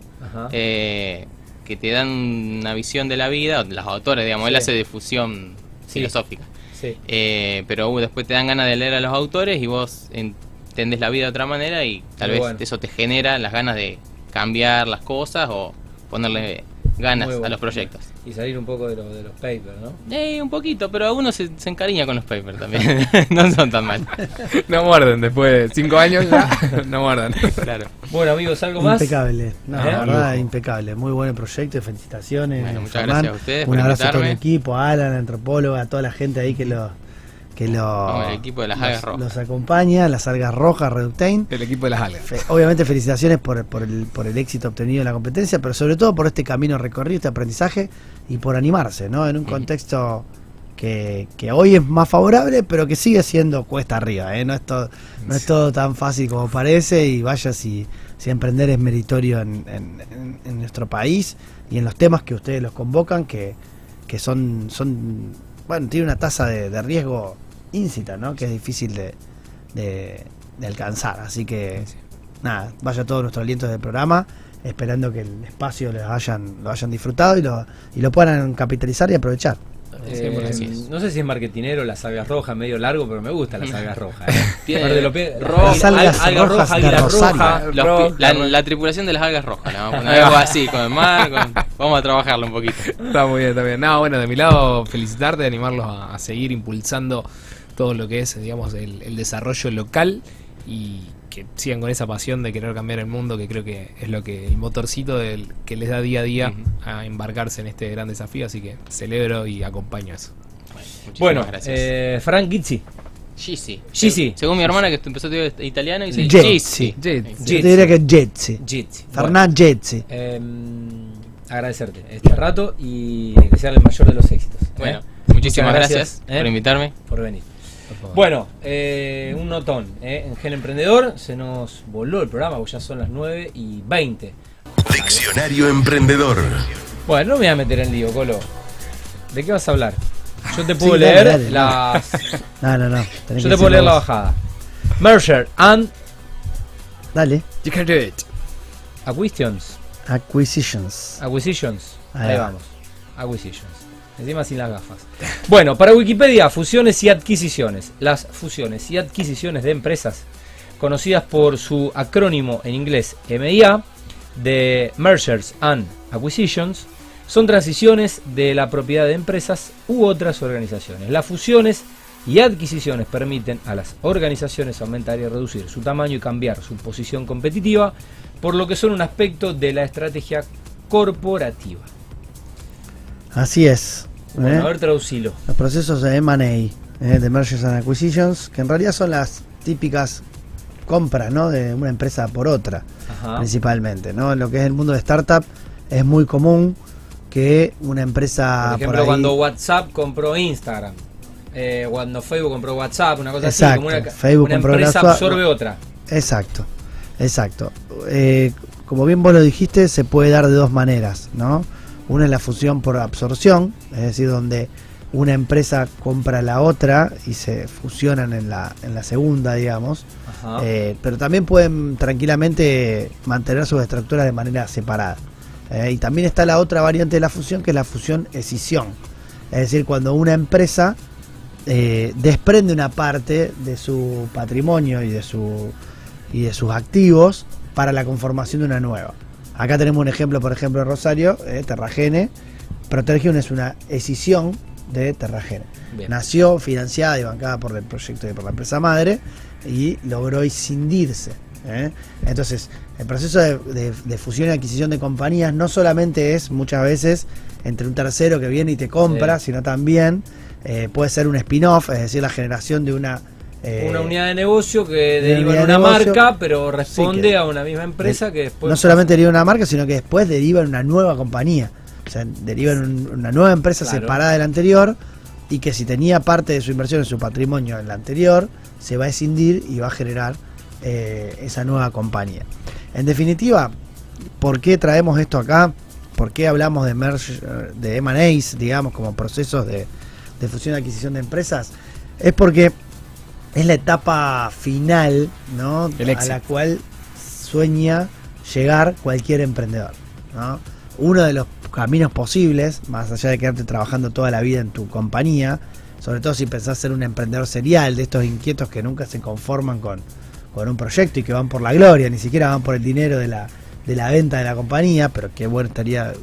eh, que te dan una visión de la vida, los autores, digamos, él hace difusión Sí. filosófica, sí. Eh, pero uh, después te dan ganas de leer a los autores y vos entendés la vida de otra manera y tal Muy vez bueno. eso te genera las ganas de cambiar las cosas o ponerle ganas a los proyectos. Y salir un poco de, lo- de los papers, ¿no? Eh, un poquito, pero uno se, se encariña con los papers también, no son tan mal. No muerden después de cinco años ya. no muerdan. Claro. Bueno, amigos, ¿algo más? Impecable, no, ¿Eh? la verdad, impecable. Muy buen proyecto y felicitaciones. Bueno, muchas Germán. gracias a ustedes Un por abrazo a todo el equipo, a Alan, la antropóloga, a toda la gente ahí que lo que lo el equipo de las algas los, rojas. los acompaña, las algas rojas, Reductain. El equipo de las algas. Fe- Obviamente felicitaciones por, por, el, por el éxito obtenido en la competencia, pero sobre todo por este camino recorrido, este aprendizaje y por animarse, ¿no? En un contexto que, que hoy es más favorable, pero que sigue siendo cuesta arriba, ¿eh? No es, todo, no es todo tan fácil como parece y vaya si, si emprender es meritorio en, en- en- en nuestro país y en los temas que ustedes los convocan, que, que son, son bueno, tiene una tasa de, de riesgo íncita, ¿no? Que es difícil de, de, de alcanzar. Así que, nada, vaya todo nuestro aliento del programa, esperando que el espacio lo hayan, lo hayan disfrutado y lo, y lo puedan capitalizar y aprovechar. Eh, es. no sé si es marketinero las algas rojas, medio largo, pero me gustan las algas rojas. eh. Las algas alga rojas roja, roja, Los ro- pi- la, la tripulación de las algas rojas, algo así, con el mar, con- vamos a trabajarlo un poquito. Está muy bien, está bien. No, bueno, de mi lado, felicitarte, animarlos a, a seguir impulsando todo lo que es, digamos, el, el desarrollo local y que sigan con esa pasión de querer cambiar el mundo, que creo que es lo que el motorcito del, que les da día a día Ujú. a embarcarse en este gran desafío. Así que celebro y acompaño eso. Muchísimas Bueno, gracias. eh, Frank Gizzi. Gizzi. Gizzi. Según mi hermana que empezó a estudiar italiano, dice Gizzi. Gizzi. Gizzi. Yo diría que Jetsi. Gizzi. Fernán Jetsi. Eh, agradecerte este rato y que sea el mayor de los éxitos. ¿eh? Bueno, Muchas muchísimas gracias, ¿eh? por invitarme. por venir. Bueno, eh, un notón. ¿eh? En Gen Emprendedor se nos voló el programa, porque ya son las 9 y 20. Diccionario Emprendedor. Bueno, no me voy a meter en lío, Colo. ¿De qué vas a hablar? Yo te puedo Sí, leer dale, las. No, no, no. tenés Yo que te puedo leer la bajada. Merger and Dale. You can do it. acquisitions. Acquisitions. Acquisitions. Ahí Ahí va. vamos. Acquisitions. Encima sin las gafas. Bueno, para Wikipedia, fusiones y adquisiciones. Las fusiones y adquisiciones de empresas, conocidas por su acrónimo en inglés MIA, de Mergers and Acquisitions, son transiciones de la propiedad de empresas u otras organizaciones. Las fusiones y adquisiciones permiten a las organizaciones aumentar y reducir su tamaño y cambiar su posición competitiva, por lo que son un aspecto de la estrategia corporativa. Así es. Bueno, ¿eh? a ver, traducilo. Los procesos de M&A, ¿eh? de Mergers and Acquisitions, que en realidad son las típicas compras ¿no? de una empresa por otra, Ajá. principalmente. ¿no? En lo que es el mundo de startup es muy común que una empresa Por ejemplo, por ahí- cuando WhatsApp compró Instagram. eh, cuando Facebook compró WhatsApp, una cosa Exacto, así, como una, Facebook una empresa WhatsApp. absorbe otra. Exacto, exacto. Eh, como bien vos lo dijiste, se puede dar de dos maneras, ¿no? Una es la fusión por absorción, es decir, donde una empresa compra la otra y se fusionan en la, en la segunda, digamos. Eh, pero también pueden tranquilamente mantener sus estructuras de manera separada. Eh, y también está la otra variante de la fusión, que es la fusión escisión. Es decir, cuando una empresa eh, desprende una parte de su patrimonio y de, su, y de sus activos para la conformación de una nueva. Acá tenemos un ejemplo, por ejemplo, de Rosario, eh, Terragene. Protergion es una escisión de Terragene. Bien. Nació financiada y bancada por el proyecto y por la empresa madre y logró escindirse. ¿eh? Entonces, el proceso de, de- de fusión y adquisición de compañías no solamente es muchas veces entre un tercero que viene y te compra, Sí. sino también eh, puede ser un spin-off, es decir, la generación de una... eh, una unidad de negocio que deriva en una de negocio. marca, pero responde a una misma empresa que después. no solamente deriva en una marca, sino que después deriva en una nueva compañía. O sea, deriva en un- una nueva empresa Claro. separada de la anterior y que si tenía parte de su inversión en su patrimonio en la anterior, se va a escindir y va a generar eh, esa nueva compañía. En definitiva, ¿por qué traemos esto acá? ¿Por qué hablamos de merge, de M&As, digamos, como procesos de, de fusión y adquisición de empresas? Es porque es la etapa final, ¿no? A la cual sueña llegar cualquier emprendedor, ¿no? Uno de los caminos posibles, más allá de quedarte trabajando toda la vida en tu compañía, sobre todo si pensás ser un emprendedor serial, de estos inquietos que nunca se conforman con, con un proyecto y que van por la gloria, ni siquiera van por el dinero de la, de la venta de la compañía, pero qué bueno estaría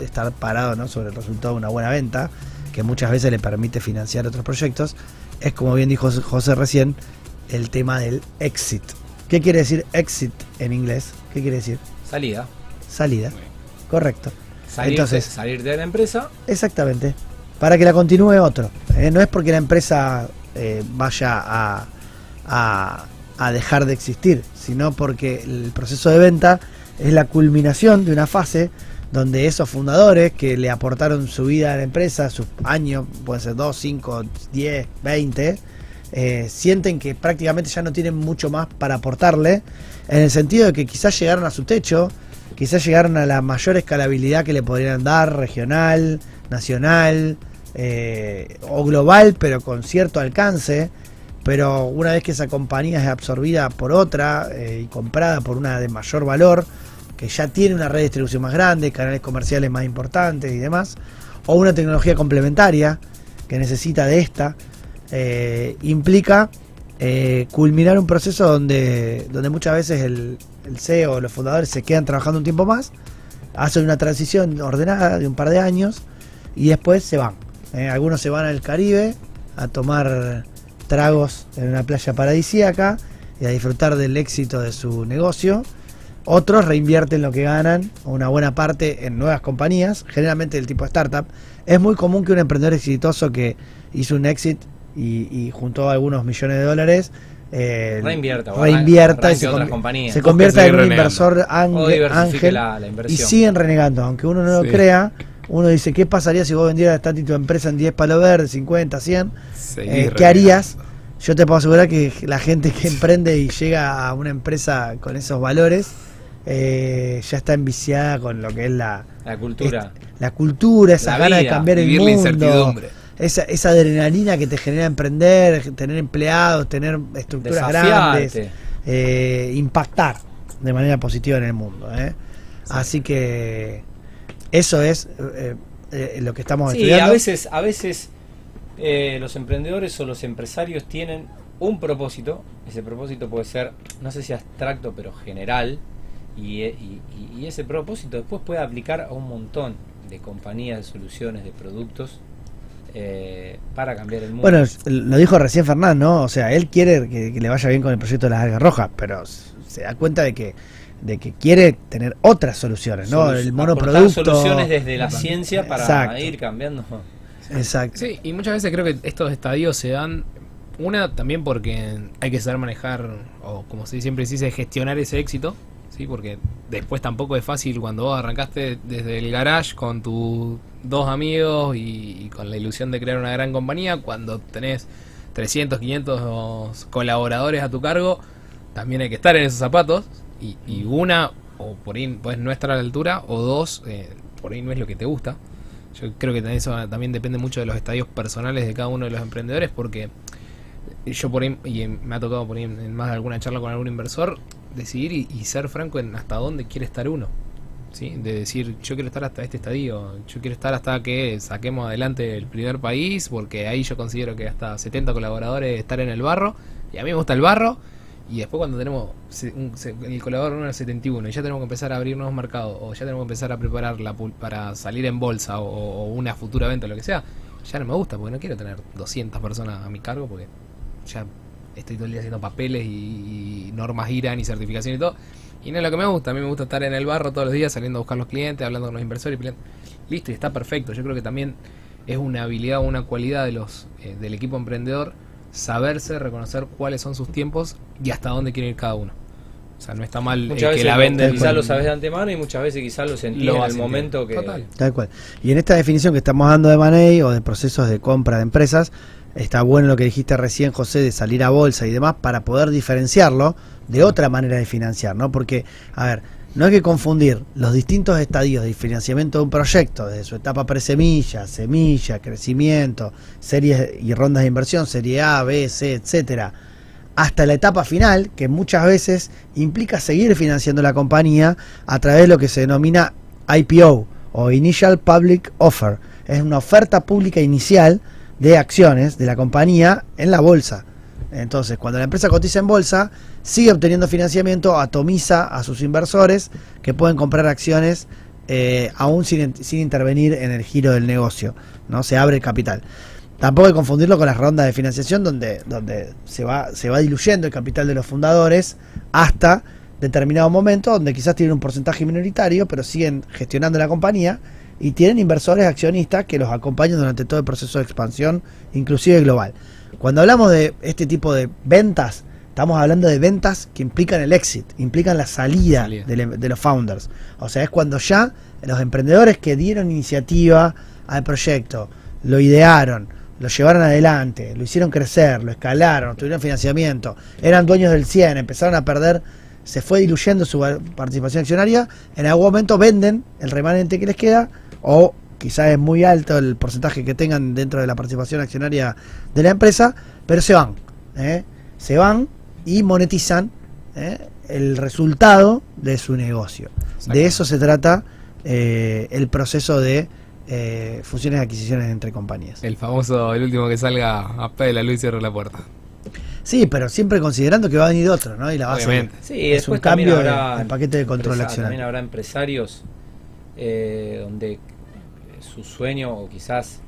estar parado ¿no? sobre el resultado de una buena venta, que muchas veces le permite financiar otros proyectos, es como bien dijo José- recién, el tema del exit. ¿Qué quiere decir exit en inglés? ¿Qué quiere decir? Salida. Salida. Correcto. Salir, Entonces- salir de la empresa. Exactamente. Para que la continúe otro. Eh, no es porque la empresa eh, vaya a, a, a dejar de existir, sino porque el proceso de venta es la culminación de una fase donde esos fundadores que le aportaron su vida a la empresa, sus años, pueden ser 2, 5, 10, 20, eh, sienten que prácticamente ya no tienen mucho más para aportarle, en el sentido de que quizás llegaron a su techo, quizás llegaron a la mayor escalabilidad que le podrían dar, regional, nacional, eh, o global, pero con cierto alcance. Pero una vez que esa compañía es absorbida por otra eh, y comprada por una de mayor valor, que ya tiene una red de distribución más grande, canales comerciales más importantes y demás, o una tecnología complementaria que necesita de esta, eh, implica eh, culminar un proceso donde, donde muchas veces el, el CEO los fundadores se quedan trabajando un tiempo más, hacen una transición ordenada de un par de años y después se van. Eh, algunos se van al Caribe a tomar tragos en una playa paradisíaca y a disfrutar del éxito de su negocio. Otros reinvierten lo que ganan, una buena parte, en nuevas compañías, generalmente del tipo startup. Es muy común que un emprendedor exitoso que hizo un exit y, y juntó algunos millones de dólares eh, Reinvierta, reinvierta y se, otras convi- compañías. se Busque convierta en un renegando. inversor ángel, diversifique ángel la, la y siguen renegando, aunque uno no Sí. lo crea. Uno dice, ¿qué pasaría si vos vendieras esta tu empresa en 10 palos verdes, 50, 100? Seguir Eh, ¿Qué harías? Yo te puedo asegurar que la gente que emprende y llega a una empresa con esos valores eh, ya está enviciada con lo que es la, La cultura. la cultura, esa La gana de cambiar el mundo, esa, esa adrenalina que te genera emprender, tener empleados, tener estructuras grandes, eh, impactar de manera positiva en el mundo. ¿eh? Así que eso es lo que estamos Sí, estudiando. a veces, a veces los emprendedores o los empresarios tienen un propósito. Ese propósito puede ser, no sé si abstracto, pero general. Y, e- y- y- ese propósito después puede aplicar a un montón de compañías, de soluciones, de productos eh, para cambiar el mundo. Bueno, lo dijo recién Fernán, ¿no? O sea, él quiere que, que le vaya bien con el proyecto de las algas rojas, pero se da cuenta de que de que quiere tener otras soluciones, ¿no? Solu- el monoproducto. soluciones desde la ciencia para Exacto. ir cambiando. Exacto. Sí, y muchas veces creo que estos estadios se dan, una también porque hay que saber manejar, o como se siempre se dice, gestionar ese éxito, ¿sí? Porque después tampoco es fácil cuando vos arrancaste desde el garage con tus dos amigos y, con la ilusión de crear una gran compañía, cuando tenés 300, 500 colaboradores a tu cargo, también hay que estar en esos zapatos, y, y una, o por ahí pues no estar a la altura, o dos, eh, por ahí no es lo que te gusta. Yo creo que eso también depende mucho de los estadios personales de cada uno de los emprendedores porque yo por ahí, y me ha tocado por ahí en más de alguna charla con algún inversor, decidir y, ser franco en hasta dónde quiere estar uno. ¿sí? De decir, yo quiero estar hasta este estadio, yo quiero estar hasta que saquemos adelante el primer país, porque ahí yo considero que hasta 70 colaboradores estar en el barro, y a mí me gusta el barro, y después cuando tenemos un- el colaborador número 71 y ya tenemos que empezar a abrir nuevos mercados o ya tenemos que empezar a preparar la para salir en bolsa o, o una futura venta o lo que sea, ya no me gusta porque no quiero tener 200 personas a mi cargo porque ya estoy todo el día haciendo papeles y, y normas IRAN y certificación y todo. Y no es lo que me gusta, a mí me gusta estar en el barro todos los días saliendo a buscar los clientes, hablando con los inversores y peleando. Listo, y está perfecto. Yo creo que también es una habilidad o una cualidad de los eh, del equipo emprendedor saberse reconocer cuáles son sus tiempos y hasta dónde quiere ir cada uno. O sea, no está mal Muchas que veces la lo- vende. quizás lo sabes de antemano y muchas veces quizás lo sentí Lo en el momento que... Total. Tal cual. Y en esta definición que estamos dando de Money o de procesos de compra de empresas, está bueno lo que dijiste recién, José, de salir a bolsa y demás para poder diferenciarlo de otra manera de financiar, ¿no? Porque, a ver, no hay que confundir los distintos estadios de financiamiento de un proyecto, desde su etapa presemilla, semilla, crecimiento, series y rondas de inversión, serie A, B, C, etcétera, hasta la etapa final, que muchas veces implica seguir financiando la compañía a través de lo que se denomina IPO o Initial Public Offer. Es una oferta pública inicial de acciones de la compañía en la bolsa. Entonces, cuando la empresa cotiza en bolsa, sigue obteniendo financiamiento, atomiza a sus inversores que pueden comprar acciones eh, aún sin, sin intervenir en el giro del negocio. No se abre el capital. Tampoco hay que confundirlo con las rondas de financiación donde, donde se, va, se va diluyendo el capital de los fundadores hasta determinado momento donde quizás tienen un porcentaje minoritario, pero siguen gestionando la compañía y tienen inversores accionistas que los acompañan durante todo el proceso de expansión, inclusive global. Cuando hablamos de este tipo de ventas, estamos hablando de ventas que implican el exit, implican la salida, Salida. De, de los founders. O sea, es cuando ya los emprendedores que dieron iniciativa al proyecto, lo idearon, lo llevaron adelante, lo hicieron crecer, lo escalaron, tuvieron financiamiento, eran dueños del 100, empezaron a perder, se fue diluyendo su participación accionaria, en algún momento venden el remanente que les queda o quizás es muy alto el porcentaje que tengan dentro de la participación accionaria de la empresa, pero se van. ¿eh? Se van y monetizan ¿eh? el resultado de su negocio. De eso se trata eh, el proceso de eh, fusiones y adquisiciones entre compañías. El famoso, el último que salga, apague la luz y cierre la puerta. Sí, pero siempre considerando que va a venir otro, ¿no? Y la base Obviamente. Sí, es un cambio habrá en el paquete de control empresa- accionario. También habrá empresarios eh, donde eh, su sueño o quizás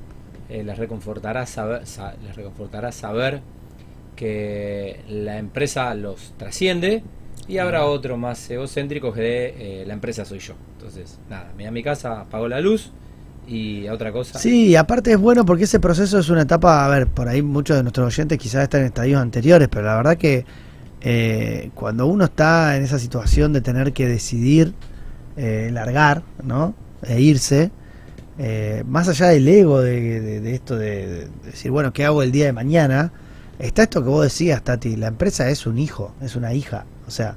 eh, les reconfortará saber, sa- les reconfortará saber que la empresa los trasciende y habrá otro más egocéntrico que de eh, la empresa soy yo. Entonces, nada, me voy a mi casa, apago la luz y a otra cosa. Sí, aparte es bueno porque ese proceso es una etapa, a ver, por ahí muchos de nuestros oyentes quizás están en estadios anteriores, pero la verdad que eh, cuando uno está en esa situación de tener que decidir eh, largar, ¿no? E irse, eh, más allá del ego de, de- de esto de, de decir, bueno, ¿qué hago el día de mañana? Está esto que vos decías, Tati, la empresa es un hijo, es una hija, o sea,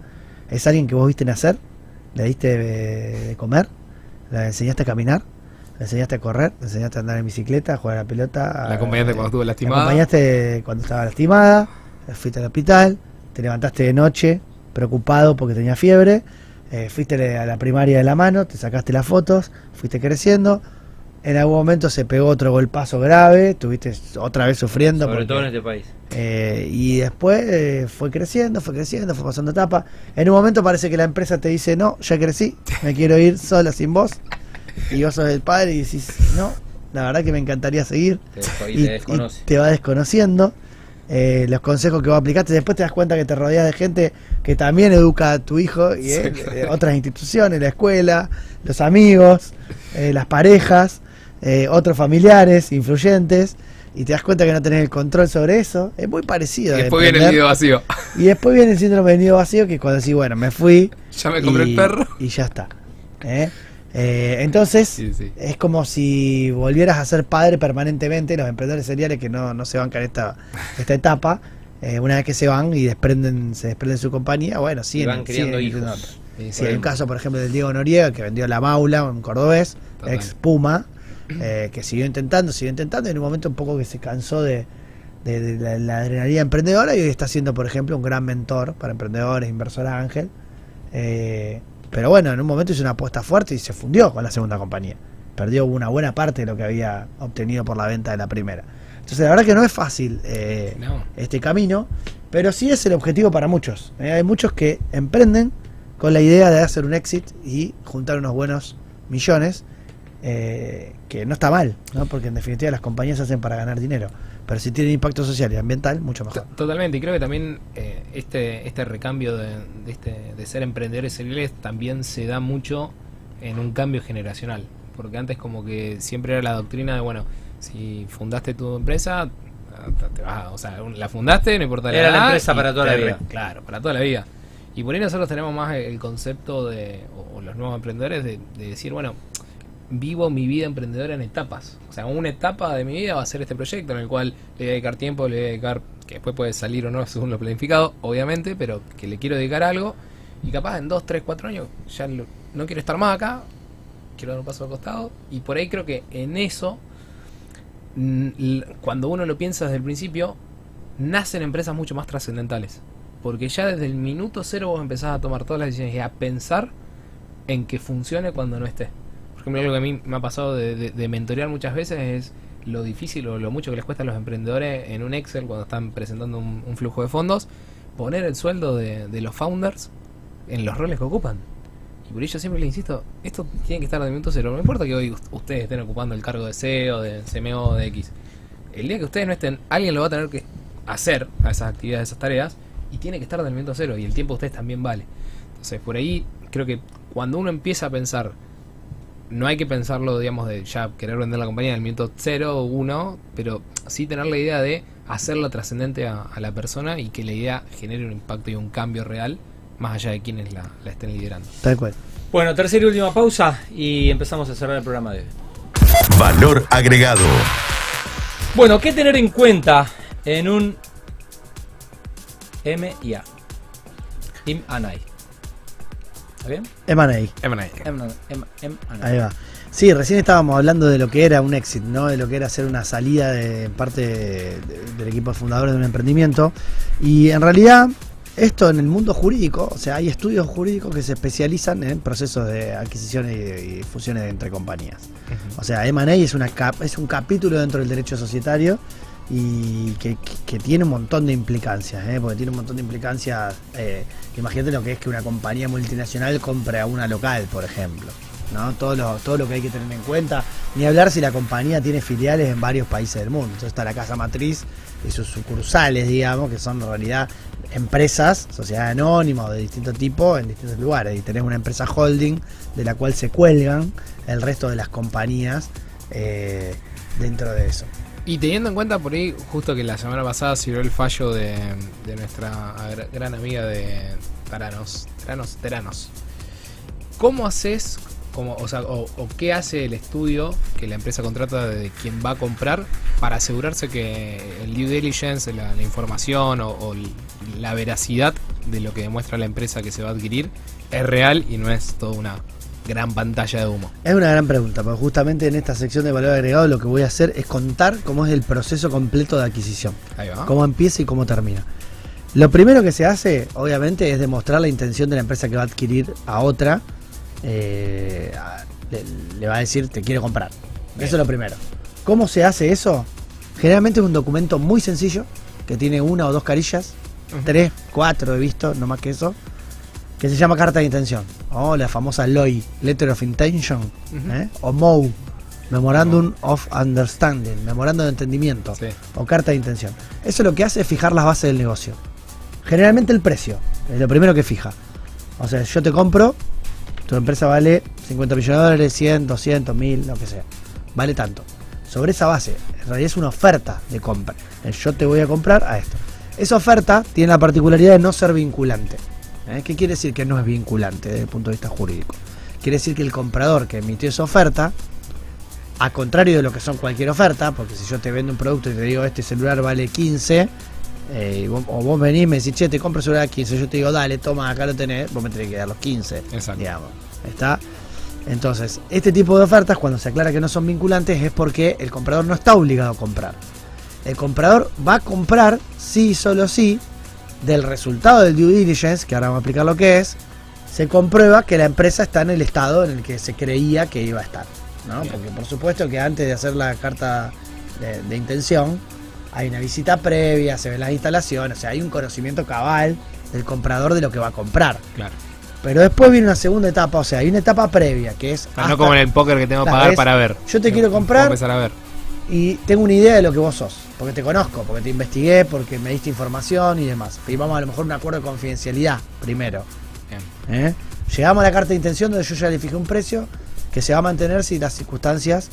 es alguien que vos viste nacer, le diste de, de comer, le enseñaste a caminar, le enseñaste a correr, le enseñaste a andar en bicicleta, a jugar a la pelota. La acompañaste eh, cuando estuvo la lastimada. acompañaste cuando estaba lastimada, fuiste al hospital, te levantaste de noche preocupado porque tenía fiebre, eh, fuiste a la primaria de la mano, te sacaste las fotos, fuiste creciendo. En algún momento se pegó otro golpazo grave, estuviste otra vez sufriendo. Sobre porque- todo en este país. eh, y después eh, fue creciendo, fue creciendo, fue pasando etapa. En un momento parece que la empresa te dice, no, ya crecí, me quiero ir sola sin vos. Y vos sos el padre y decís, no, la verdad que me encantaría seguir. Te y te va desconociendo. Eh, los consejos que vos aplicaste, después te das cuenta que te rodeas de gente que también educa a tu hijo, y eh, otras instituciones, la escuela, los amigos, eh, las parejas, eh, otros familiares, influyentes, y te das cuenta que no tenés el control sobre eso. Es muy parecido. Y después viene el video vacío. Y después viene el síndrome del nido vacío, que es cuando decís, bueno, me fui. Ya me compré y, el perro. Y ya está. ¿eh? Eh, entonces, Sí, sí. es como si volvieras a ser padre permanentemente. Los emprendedores seriales que no, no se bancan esta, esta etapa, eh, una vez que se van y desprenden, se desprenden de su compañía, bueno, siguen, van siguen hijos. Sí, Sí, hay un caso, por ejemplo, del Diego Noriega, que vendió la Maula, un cordobés, Total. ex Puma, eh, que siguió intentando, siguió intentando, y en un momento un poco que se cansó de, de- de la, la adrenalina emprendedora y hoy está siendo, por ejemplo, un gran mentor para emprendedores, inversor ángel. Eh, pero bueno, en un momento hizo una apuesta fuerte y se fundió con la segunda compañía. Perdió una buena parte de lo que había obtenido por la venta de la primera. Entonces, la verdad que no es fácil eh, No. este camino, pero sí es el objetivo para muchos. ¿eh? Hay muchos que emprenden con la idea de hacer un exit y juntar unos buenos millones, eh, que no está mal, ¿no? porque en definitiva las compañías se hacen para ganar dinero, pero si tienen impacto social y ambiental, mucho mejor. To- Totalmente, y creo que también eh, este, este recambio de, de este, de ser emprendedores seriales también se da mucho en un cambio generacional. Porque antes como que siempre era la doctrina de, bueno, si fundaste tu empresa, te- te vas a- o sea, la fundaste, no importa Era la empresa para toda la vida. Claro, para toda la vida. Y por ahí nosotros tenemos más el concepto de, o, o los nuevos emprendedores, de, de decir, bueno, vivo mi vida emprendedora en etapas. O sea, una etapa de mi vida va a ser este proyecto en el cual le voy a dedicar tiempo, le voy a dedicar, que después puede salir o no según lo planificado, obviamente, pero que le quiero dedicar algo. Y capaz en 2, 3, 4 años ya lo- no quiero estar más acá, quiero dar un paso al costado. Y por ahí creo que en eso, mm, cuando uno lo piensa desde el principio, nacen empresas mucho más trascendentales. Porque ya desde el minuto cero vos empezás a tomar todas las decisiones y a pensar en que funcione cuando no esté. Por ejemplo, algo que a mí me ha pasado de, de- mentorear muchas veces es lo difícil o lo mucho que les cuesta a los emprendedores en un Excel cuando están presentando un, flujo de fondos, poner el sueldo de, los founders en los roles que ocupan. Y por ello siempre les insisto, esto tiene que estar de minuto cero. No importa que hoy ust- ustedes estén ocupando el cargo de CEO, de CMO, de X. El día que ustedes no estén, alguien lo va a tener que hacer a esas actividades, a esas tareas, y tiene que estar del minuto cero. Y el tiempo de ustedes también vale. Entonces, por ahí creo que cuando uno empieza a pensar, no hay que pensarlo, digamos, de ya querer vender la compañía en el minuto cero o uno, pero sí tener la idea de hacerla trascendente a, a la persona y que la idea genere un impacto y un cambio real, más allá de quienes la, la estén liderando. Tal cual. Bueno, tercera y última pausa y empezamos a cerrar el programa de hoy. Valor agregado. Bueno, ¿qué tener en cuenta en un M y A? Im and I. ¿Está bien? M&A. M, M, M and I. Ahí va. Sí, recién estábamos hablando de lo que era un exit, ¿no? De lo que era hacer una salida de parte de- de- del equipo de fundadores de un emprendimiento. Y en realidad, esto en el mundo jurídico, o sea, hay estudios jurídicos que se especializan en procesos de adquisición y, y fusiones entre compañías. O sea, M&A es, una cap- es un capítulo dentro del derecho societario y que, tiene un montón de implicancias, ¿eh? porque tiene un montón de implicancias. eh, imagínate lo que es que una compañía multinacional compre a una local, por ejemplo. ¿no? Todo, lo, todo lo que hay que tener en cuenta. Ni hablar si la compañía tiene filiales en varios países del mundo. Entonces está la casa matriz y sus sucursales, digamos, que son en realidad empresas, sociedades anónimas de distinto tipo en distintos lugares. Y tenés una empresa holding de la cual se cuelgan el resto de las compañías eh, dentro de eso. Y teniendo en cuenta por ahí, justo que la semana pasada se vio el fallo de, nuestra gra- gran amiga de Taranos, Taranos, Teranos. ¿Cómo haces, o, sea, o, qué hace el estudio que la empresa contrata de quien va a comprar para asegurarse que el due diligence, la, la información o, o la veracidad de lo que demuestra la empresa que se va a adquirir es real y no es toda una gran pantalla de humo? Es una gran pregunta, porque justamente en esta sección de valor agregado lo que voy a hacer es contar cómo es el proceso completo de adquisición. Ahí va. cómo empieza y cómo termina. Lo primero que se hace, obviamente, es demostrar la intención de la empresa que va a adquirir a otra. eh, le, le va a decir, te quiero comprar. Bien. Eso es lo primero. ¿Cómo se hace eso? Generalmente es un documento muy sencillo, que tiene una o dos carillas, tres, cuatro he visto, no más que eso, que se llama carta de intención, o la famosa LOI, Letter of Intention. ¿eh? o MOU, Memorandum of Understanding, Memorandum de Entendimiento Sí. o carta de intención. Eso lo que hace es fijar las bases del negocio. Generalmente el precio, es lo primero que fija. O sea, yo te compro, tu empresa vale 50 millones de dólares, 100, 200, 1000, lo que sea. Vale tanto. Sobre esa base, en realidad es una oferta de compra. Yo te voy a comprar a esto. Esa oferta tiene la particularidad de no ser vinculante. ¿Eh? ¿Qué quiere decir que no es vinculante desde el punto de vista jurídico? Quiere decir que el comprador que emitió esa oferta a contrario de lo que son cualquier oferta, porque si yo te vendo un producto y te digo este celular vale 15, eh, vos- o vos venís y me decís, che, te compro el celular a 15, yo te digo, dale, toma, acá lo tenés, vos me tenés que dar los 15, Exacto. digamos. ¿Está? Entonces, este tipo de ofertas, cuando se aclara que no son vinculantes, es porque el comprador no está obligado a comprar. El comprador va a comprar, sí solo sí, del resultado del due diligence, que ahora vamos a explicar lo que es, se comprueba que la empresa está en el estado en el que se creía que iba a estar. ¿no? Porque por supuesto que antes de hacer la carta de, de intención, hay una visita previa, se ven las instalaciones, o sea, hay un conocimiento cabal del comprador de lo que va a comprar. Claro. Pero después viene una segunda etapa, o sea, hay una etapa previa, que es... O sea, hasta- no como en el póker que tengo que pagar para ver. yo te quiero comprar. empezar a ver. Y tengo una idea de lo que vos sos, porque te conozco, porque te investigué, porque me diste información y demás. Y vamos a lo mejor un acuerdo de confidencialidad primero. Bien. ¿eh? Llegamos a la carta de intención donde yo ya le fijé un precio que se va a mantener si las circunstancias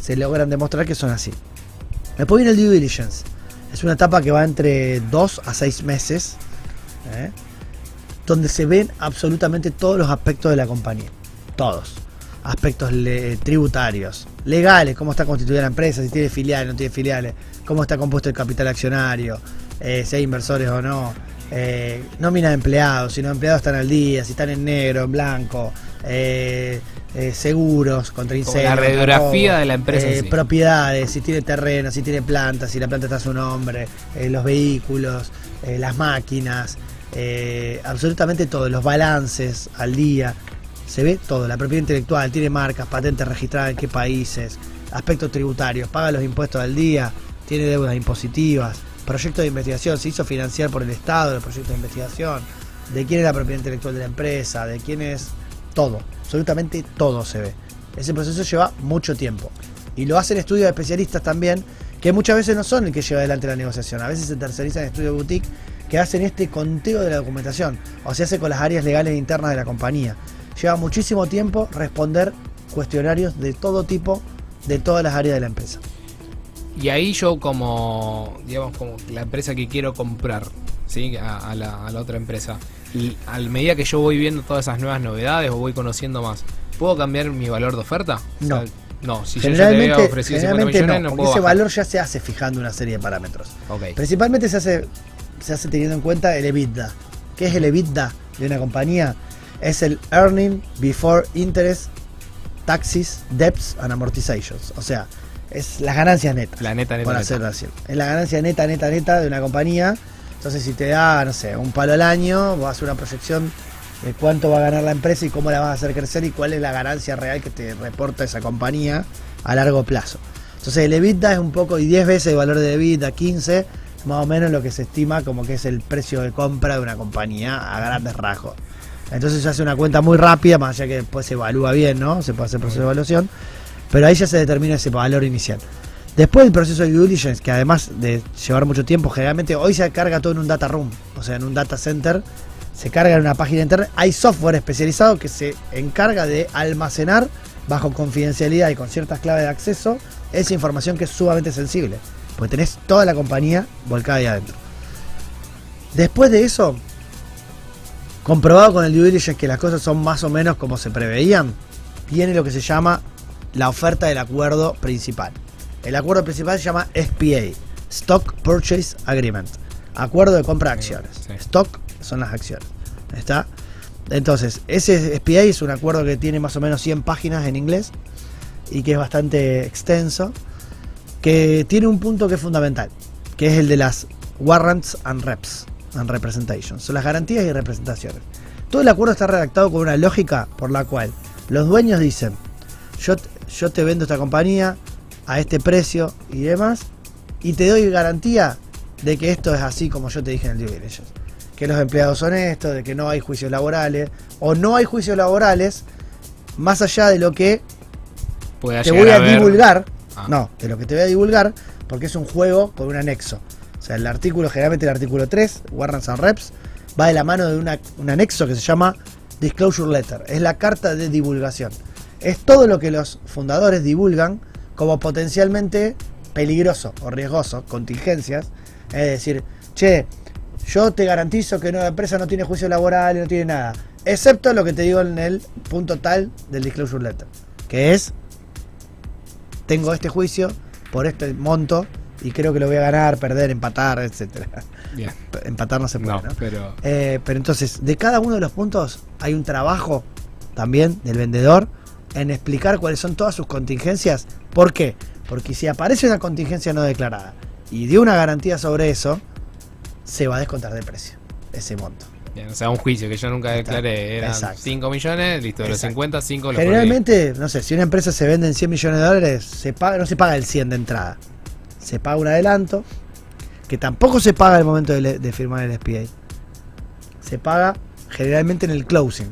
se logran demostrar que son así. Después viene el due diligence. Es una etapa que va entre 2 a 6 meses, ¿eh? donde se ven absolutamente todos los aspectos de la compañía. Todos. Aspectos le- tributarios, legales, cómo está constituida la empresa, si tiene filiales, no tiene filiales, cómo está compuesto el capital accionario, eh, si hay inversores o no, eh, nómina de empleados, si los empleados están al día, si están en negro, en blanco, eh, eh, seguros contra incendios. la radiografía robo, de la empresa sí. propiedades, si tiene terreno, si tiene planta, si la planta está a su nombre, los vehículos, eh, las máquinas, absolutamente todo, los balances al día, se ve todo, la propiedad intelectual, tiene marcas, patentes registradas en qué países, aspectos tributarios, paga los impuestos al día, tiene deudas impositivas, proyecto de investigación, se hizo financiar por el Estado el proyecto de investigación, de quién es la propiedad intelectual de la empresa, de quién es todo, absolutamente todo se ve. Ese proceso lleva mucho tiempo. Y lo hacen estudios de especialistas también, que muchas veces no son el que lleva adelante la negociación. A veces se tercerizan estudios boutique que hacen este conteo de la documentación. O se hace con las áreas legales internas de la compañía. Lleva muchísimo tiempo responder cuestionarios de todo tipo, de todas las áreas de la empresa. Y ahí yo como, digamos, como la empresa que quiero comprar, ¿sí? A, a la, a la otra empresa. Y a medida que yo voy viendo todas esas nuevas novedades o voy conociendo más, ¿puedo cambiar mi valor de oferta? No. O sea, no, si yo ya te había Generalmente, ofrecido 50 generalmente millones, no, no, porque puedo ese bajar. valor ya se hace fijando una serie de parámetros. Ok. Principalmente se hace, se hace teniendo en cuenta el EBITDA. ¿Qué es el EBITDA de una compañía? Es el Earning Before Interest taxes, debts and amortizations. O sea, es las ganancias netas. La neta, neta, por hacerlo así. Es la ganancia neta, neta, neta de una compañía. Entonces, si te da, no sé, un palo al año, vas a hacer una proyección de cuánto va a ganar la empresa y cómo la vas a hacer crecer y cuál es la ganancia real que te reporta esa compañía a largo plazo. Entonces, el EBITDA es un poco, y 10 veces el valor de EBITDA, 15, más o menos lo que se estima como que es el precio de compra de una compañía a grandes rasgos. Entonces se hace una cuenta muy rápida, más allá que después se evalúa bien, ¿no? Se puede hacer proceso de evaluación, pero ahí ya se determina ese valor inicial. Después del proceso de due diligence, que además de llevar mucho tiempo, generalmente hoy se carga todo en un data room, o sea, en un data center, se carga en una página internet. Hay software especializado que se encarga de almacenar bajo confidencialidad y con ciertas claves de acceso esa información que es sumamente sensible, porque tenés toda la compañía volcada ahí adentro. Después de eso, comprobado con el due diligence que las cosas son más o menos como se preveían, viene lo que se llama la oferta del acuerdo principal. El acuerdo principal se llama SPA, Stock Purchase Agreement, acuerdo de compra de acciones. Sí. Stock son las acciones. ¿Está? Entonces, ese SPA es un acuerdo que tiene más o menos 100 páginas en inglés y que es bastante extenso, que tiene un punto que es fundamental, que es el de las warrants and reps and. Son las garantías y representaciones. Todo el acuerdo está redactado con una lógica por la cual los dueños dicen, yo, yo te vendo esta compañía a este precio y demás, y te doy garantía de que esto es así como yo te dije en el due diligence. Que los empleados son estos, de que no hay juicios laborales, o no hay juicios laborales, más allá de lo que Pueda te voy a divulgar. Ah. No, de lo que te voy a divulgar, porque es un juego con un anexo. O sea, el artículo, generalmente el artículo 3, Warrants and Reps, va de la mano de una- un anexo que se llama Disclosure Letter. Es la carta de divulgación. Es todo lo que los fundadores divulgan como potencialmente peligroso o riesgoso, contingencias. Es decir, che, yo te garantizo que la empresa no tiene juicio laboral y no tiene nada. Excepto lo que te digo en el punto tal del Disclosure Letter. Que es tengo este juicio por este monto y creo que lo voy a ganar, perder, empatar, etcétera. Bien. Empatar no se puede, No, ¿no? pero. Eh, pero entonces, de cada uno de los puntos hay un trabajo también del vendedor en explicar cuáles son todas sus contingencias. ¿Por qué? Porque si aparece una contingencia no declarada y dio una garantía sobre eso, se va a descontar de precio ese monto. Bien, o sea, un juicio que yo nunca declaré. Eran Exacto. 5 millones, listo, de los Exacto. 50, 5 los Generalmente, no sé, si una empresa se vende en 100 millones de dólares, se paga, no se paga el 100 de entrada. Se paga un adelanto, que tampoco se paga al momento de, de firmar el SPA. Se paga generalmente en el closing.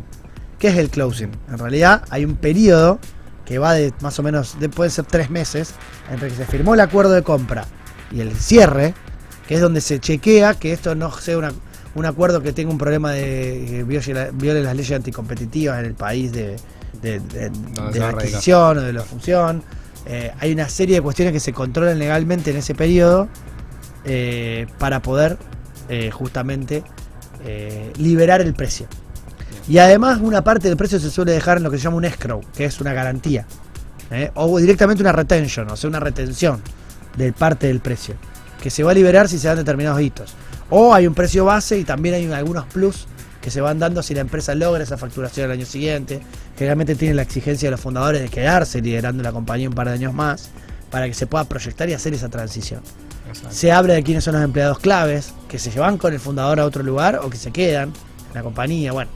¿Qué es el closing? En realidad hay un periodo que va de más o menos, de, puede ser tres meses, entre que se firmó el acuerdo de compra y el cierre, que es donde se chequea que esto no sea una- un acuerdo que tenga un problema de que viole, la- viole las leyes anticompetitivas en el país de, de- la adquisición o de la función. Eh, hay una serie de cuestiones que se controlan legalmente en ese periodo eh, para poder eh, justamente liberar el precio. Y además una parte del precio se suele dejar en lo que se llama un escrow, que es una garantía. O directamente una retention, o sea, una retención de parte del precio, que se va a liberar si se dan determinados hitos. O hay un precio base y también hay algunos plus que se van dando si la empresa logra esa facturación el año siguiente. Generalmente tiene la exigencia de los fundadores de quedarse liderando la compañía un par de años más para que se pueda proyectar y hacer esa transición. Exacto. Se habla de quiénes son los empleados claves, que se llevan con el fundador a otro lugar o que se quedan en la compañía. Bueno,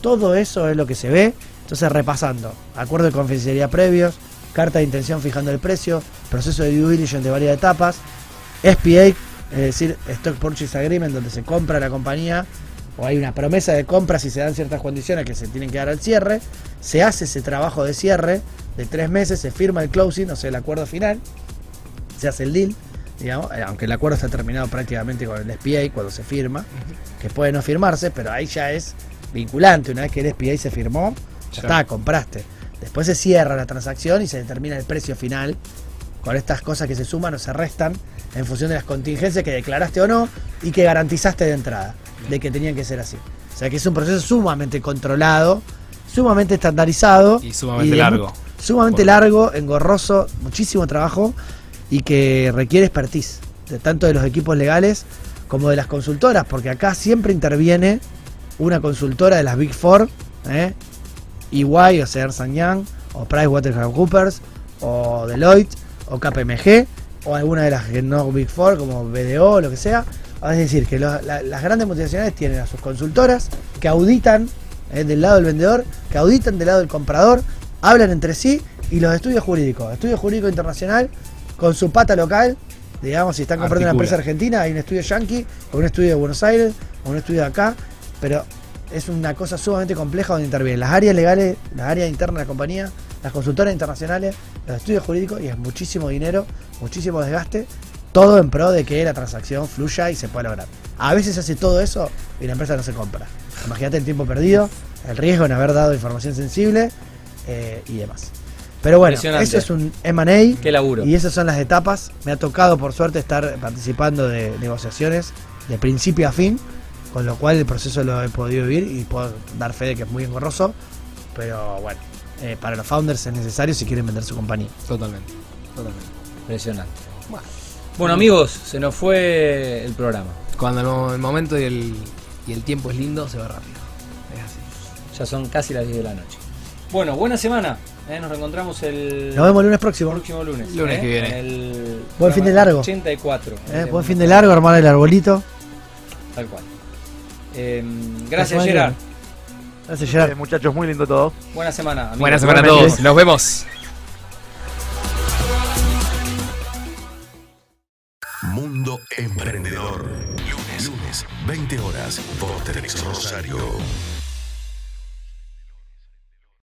todo eso es lo que se ve. Entonces, repasando, acuerdo de confidencialidad previos, carta de intención fijando el precio, proceso de due diligence de varias etapas, SPA, es decir, Stock Purchase Agreement, donde se compra la compañía o hay una promesa de compra si se dan ciertas condiciones que se tienen que dar al cierre, se hace ese trabajo de cierre de tres meses, se firma el closing, o sea, el acuerdo final, se hace el deal, digamos, eh, aunque el acuerdo está terminado prácticamente con el SPA cuando se firma, que puede no firmarse, pero ahí ya es vinculante, una vez que el SPA se firmó, ya Ya. está, compraste. Después se cierra la transacción y se determina el precio final con estas cosas que se suman o se restan en función de las contingencias que declaraste o no y que garantizaste de entrada, de que tenían que ser así. O sea que es un proceso sumamente controlado, sumamente estandarizado Y sumamente largo. Sumamente Por- largo, engorroso, muchísimo trabajo y que requiere expertise, de tanto de los equipos legales como de las consultoras, porque acá siempre interviene una consultora de las Big Four, ¿eh? EY, o sea, Ernst Young, o PricewaterhouseCoopers, o Deloitte, o KPMG, o alguna de las que no Big Four, como BDO, o lo que sea. Es decir, que lo- la- las grandes multinacionales tienen a sus consultoras que auditan eh, del lado del vendedor, que auditan del lado del comprador, hablan entre sí y los estudios jurídicos. Estudio jurídico internacional con su pata local, digamos, si están comprando una empresa argentina, hay un estudio yankee, o un estudio de Buenos Aires, o un estudio de acá, pero es una cosa sumamente compleja donde intervienen las áreas legales, las áreas internas de la compañía, las consultoras internacionales, los estudios jurídicos y es muchísimo dinero, muchísimo desgaste, todo en pro de que la transacción fluya y se pueda lograr. A veces hace todo eso y la empresa no se compra. Imagínate el tiempo perdido, el riesgo en haber dado información sensible eh, y demás. Pero bueno, eso es un M&A Qué laburo. y esas son las etapas. Me ha tocado, por suerte, estar participando de negociaciones de principio a fin, con lo cual el proceso lo he podido vivir y puedo dar fe de que es muy engorroso. Pero bueno, eh, para los founders es necesario si quieren vender su compañía. Totalmente. Totalmente. Impresionante. Bueno, amigos, se nos fue el programa. Cuando el, mo- el momento y el, y el tiempo es lindo, se va rápido. Es así. Ya son casi las 10 de la noche. Bueno, buena semana. ¿eh? Nos reencontramos el Nos vemos el lunes próximo. próximo lunes. Lunes ¿eh? que viene. El Buen fin de largo. 84. Eh, buen fin de largo, armar el arbolito. Tal cual. Eh, Hasta gracias. Gerard. Gracias, Eh, Gerard. muchachos, muy lindo todo. Buena semana. amigos. Buena semana a todos. Nos vemos. Mundo Emprendedor. Lunes, lunes, 20 horas por Rosario.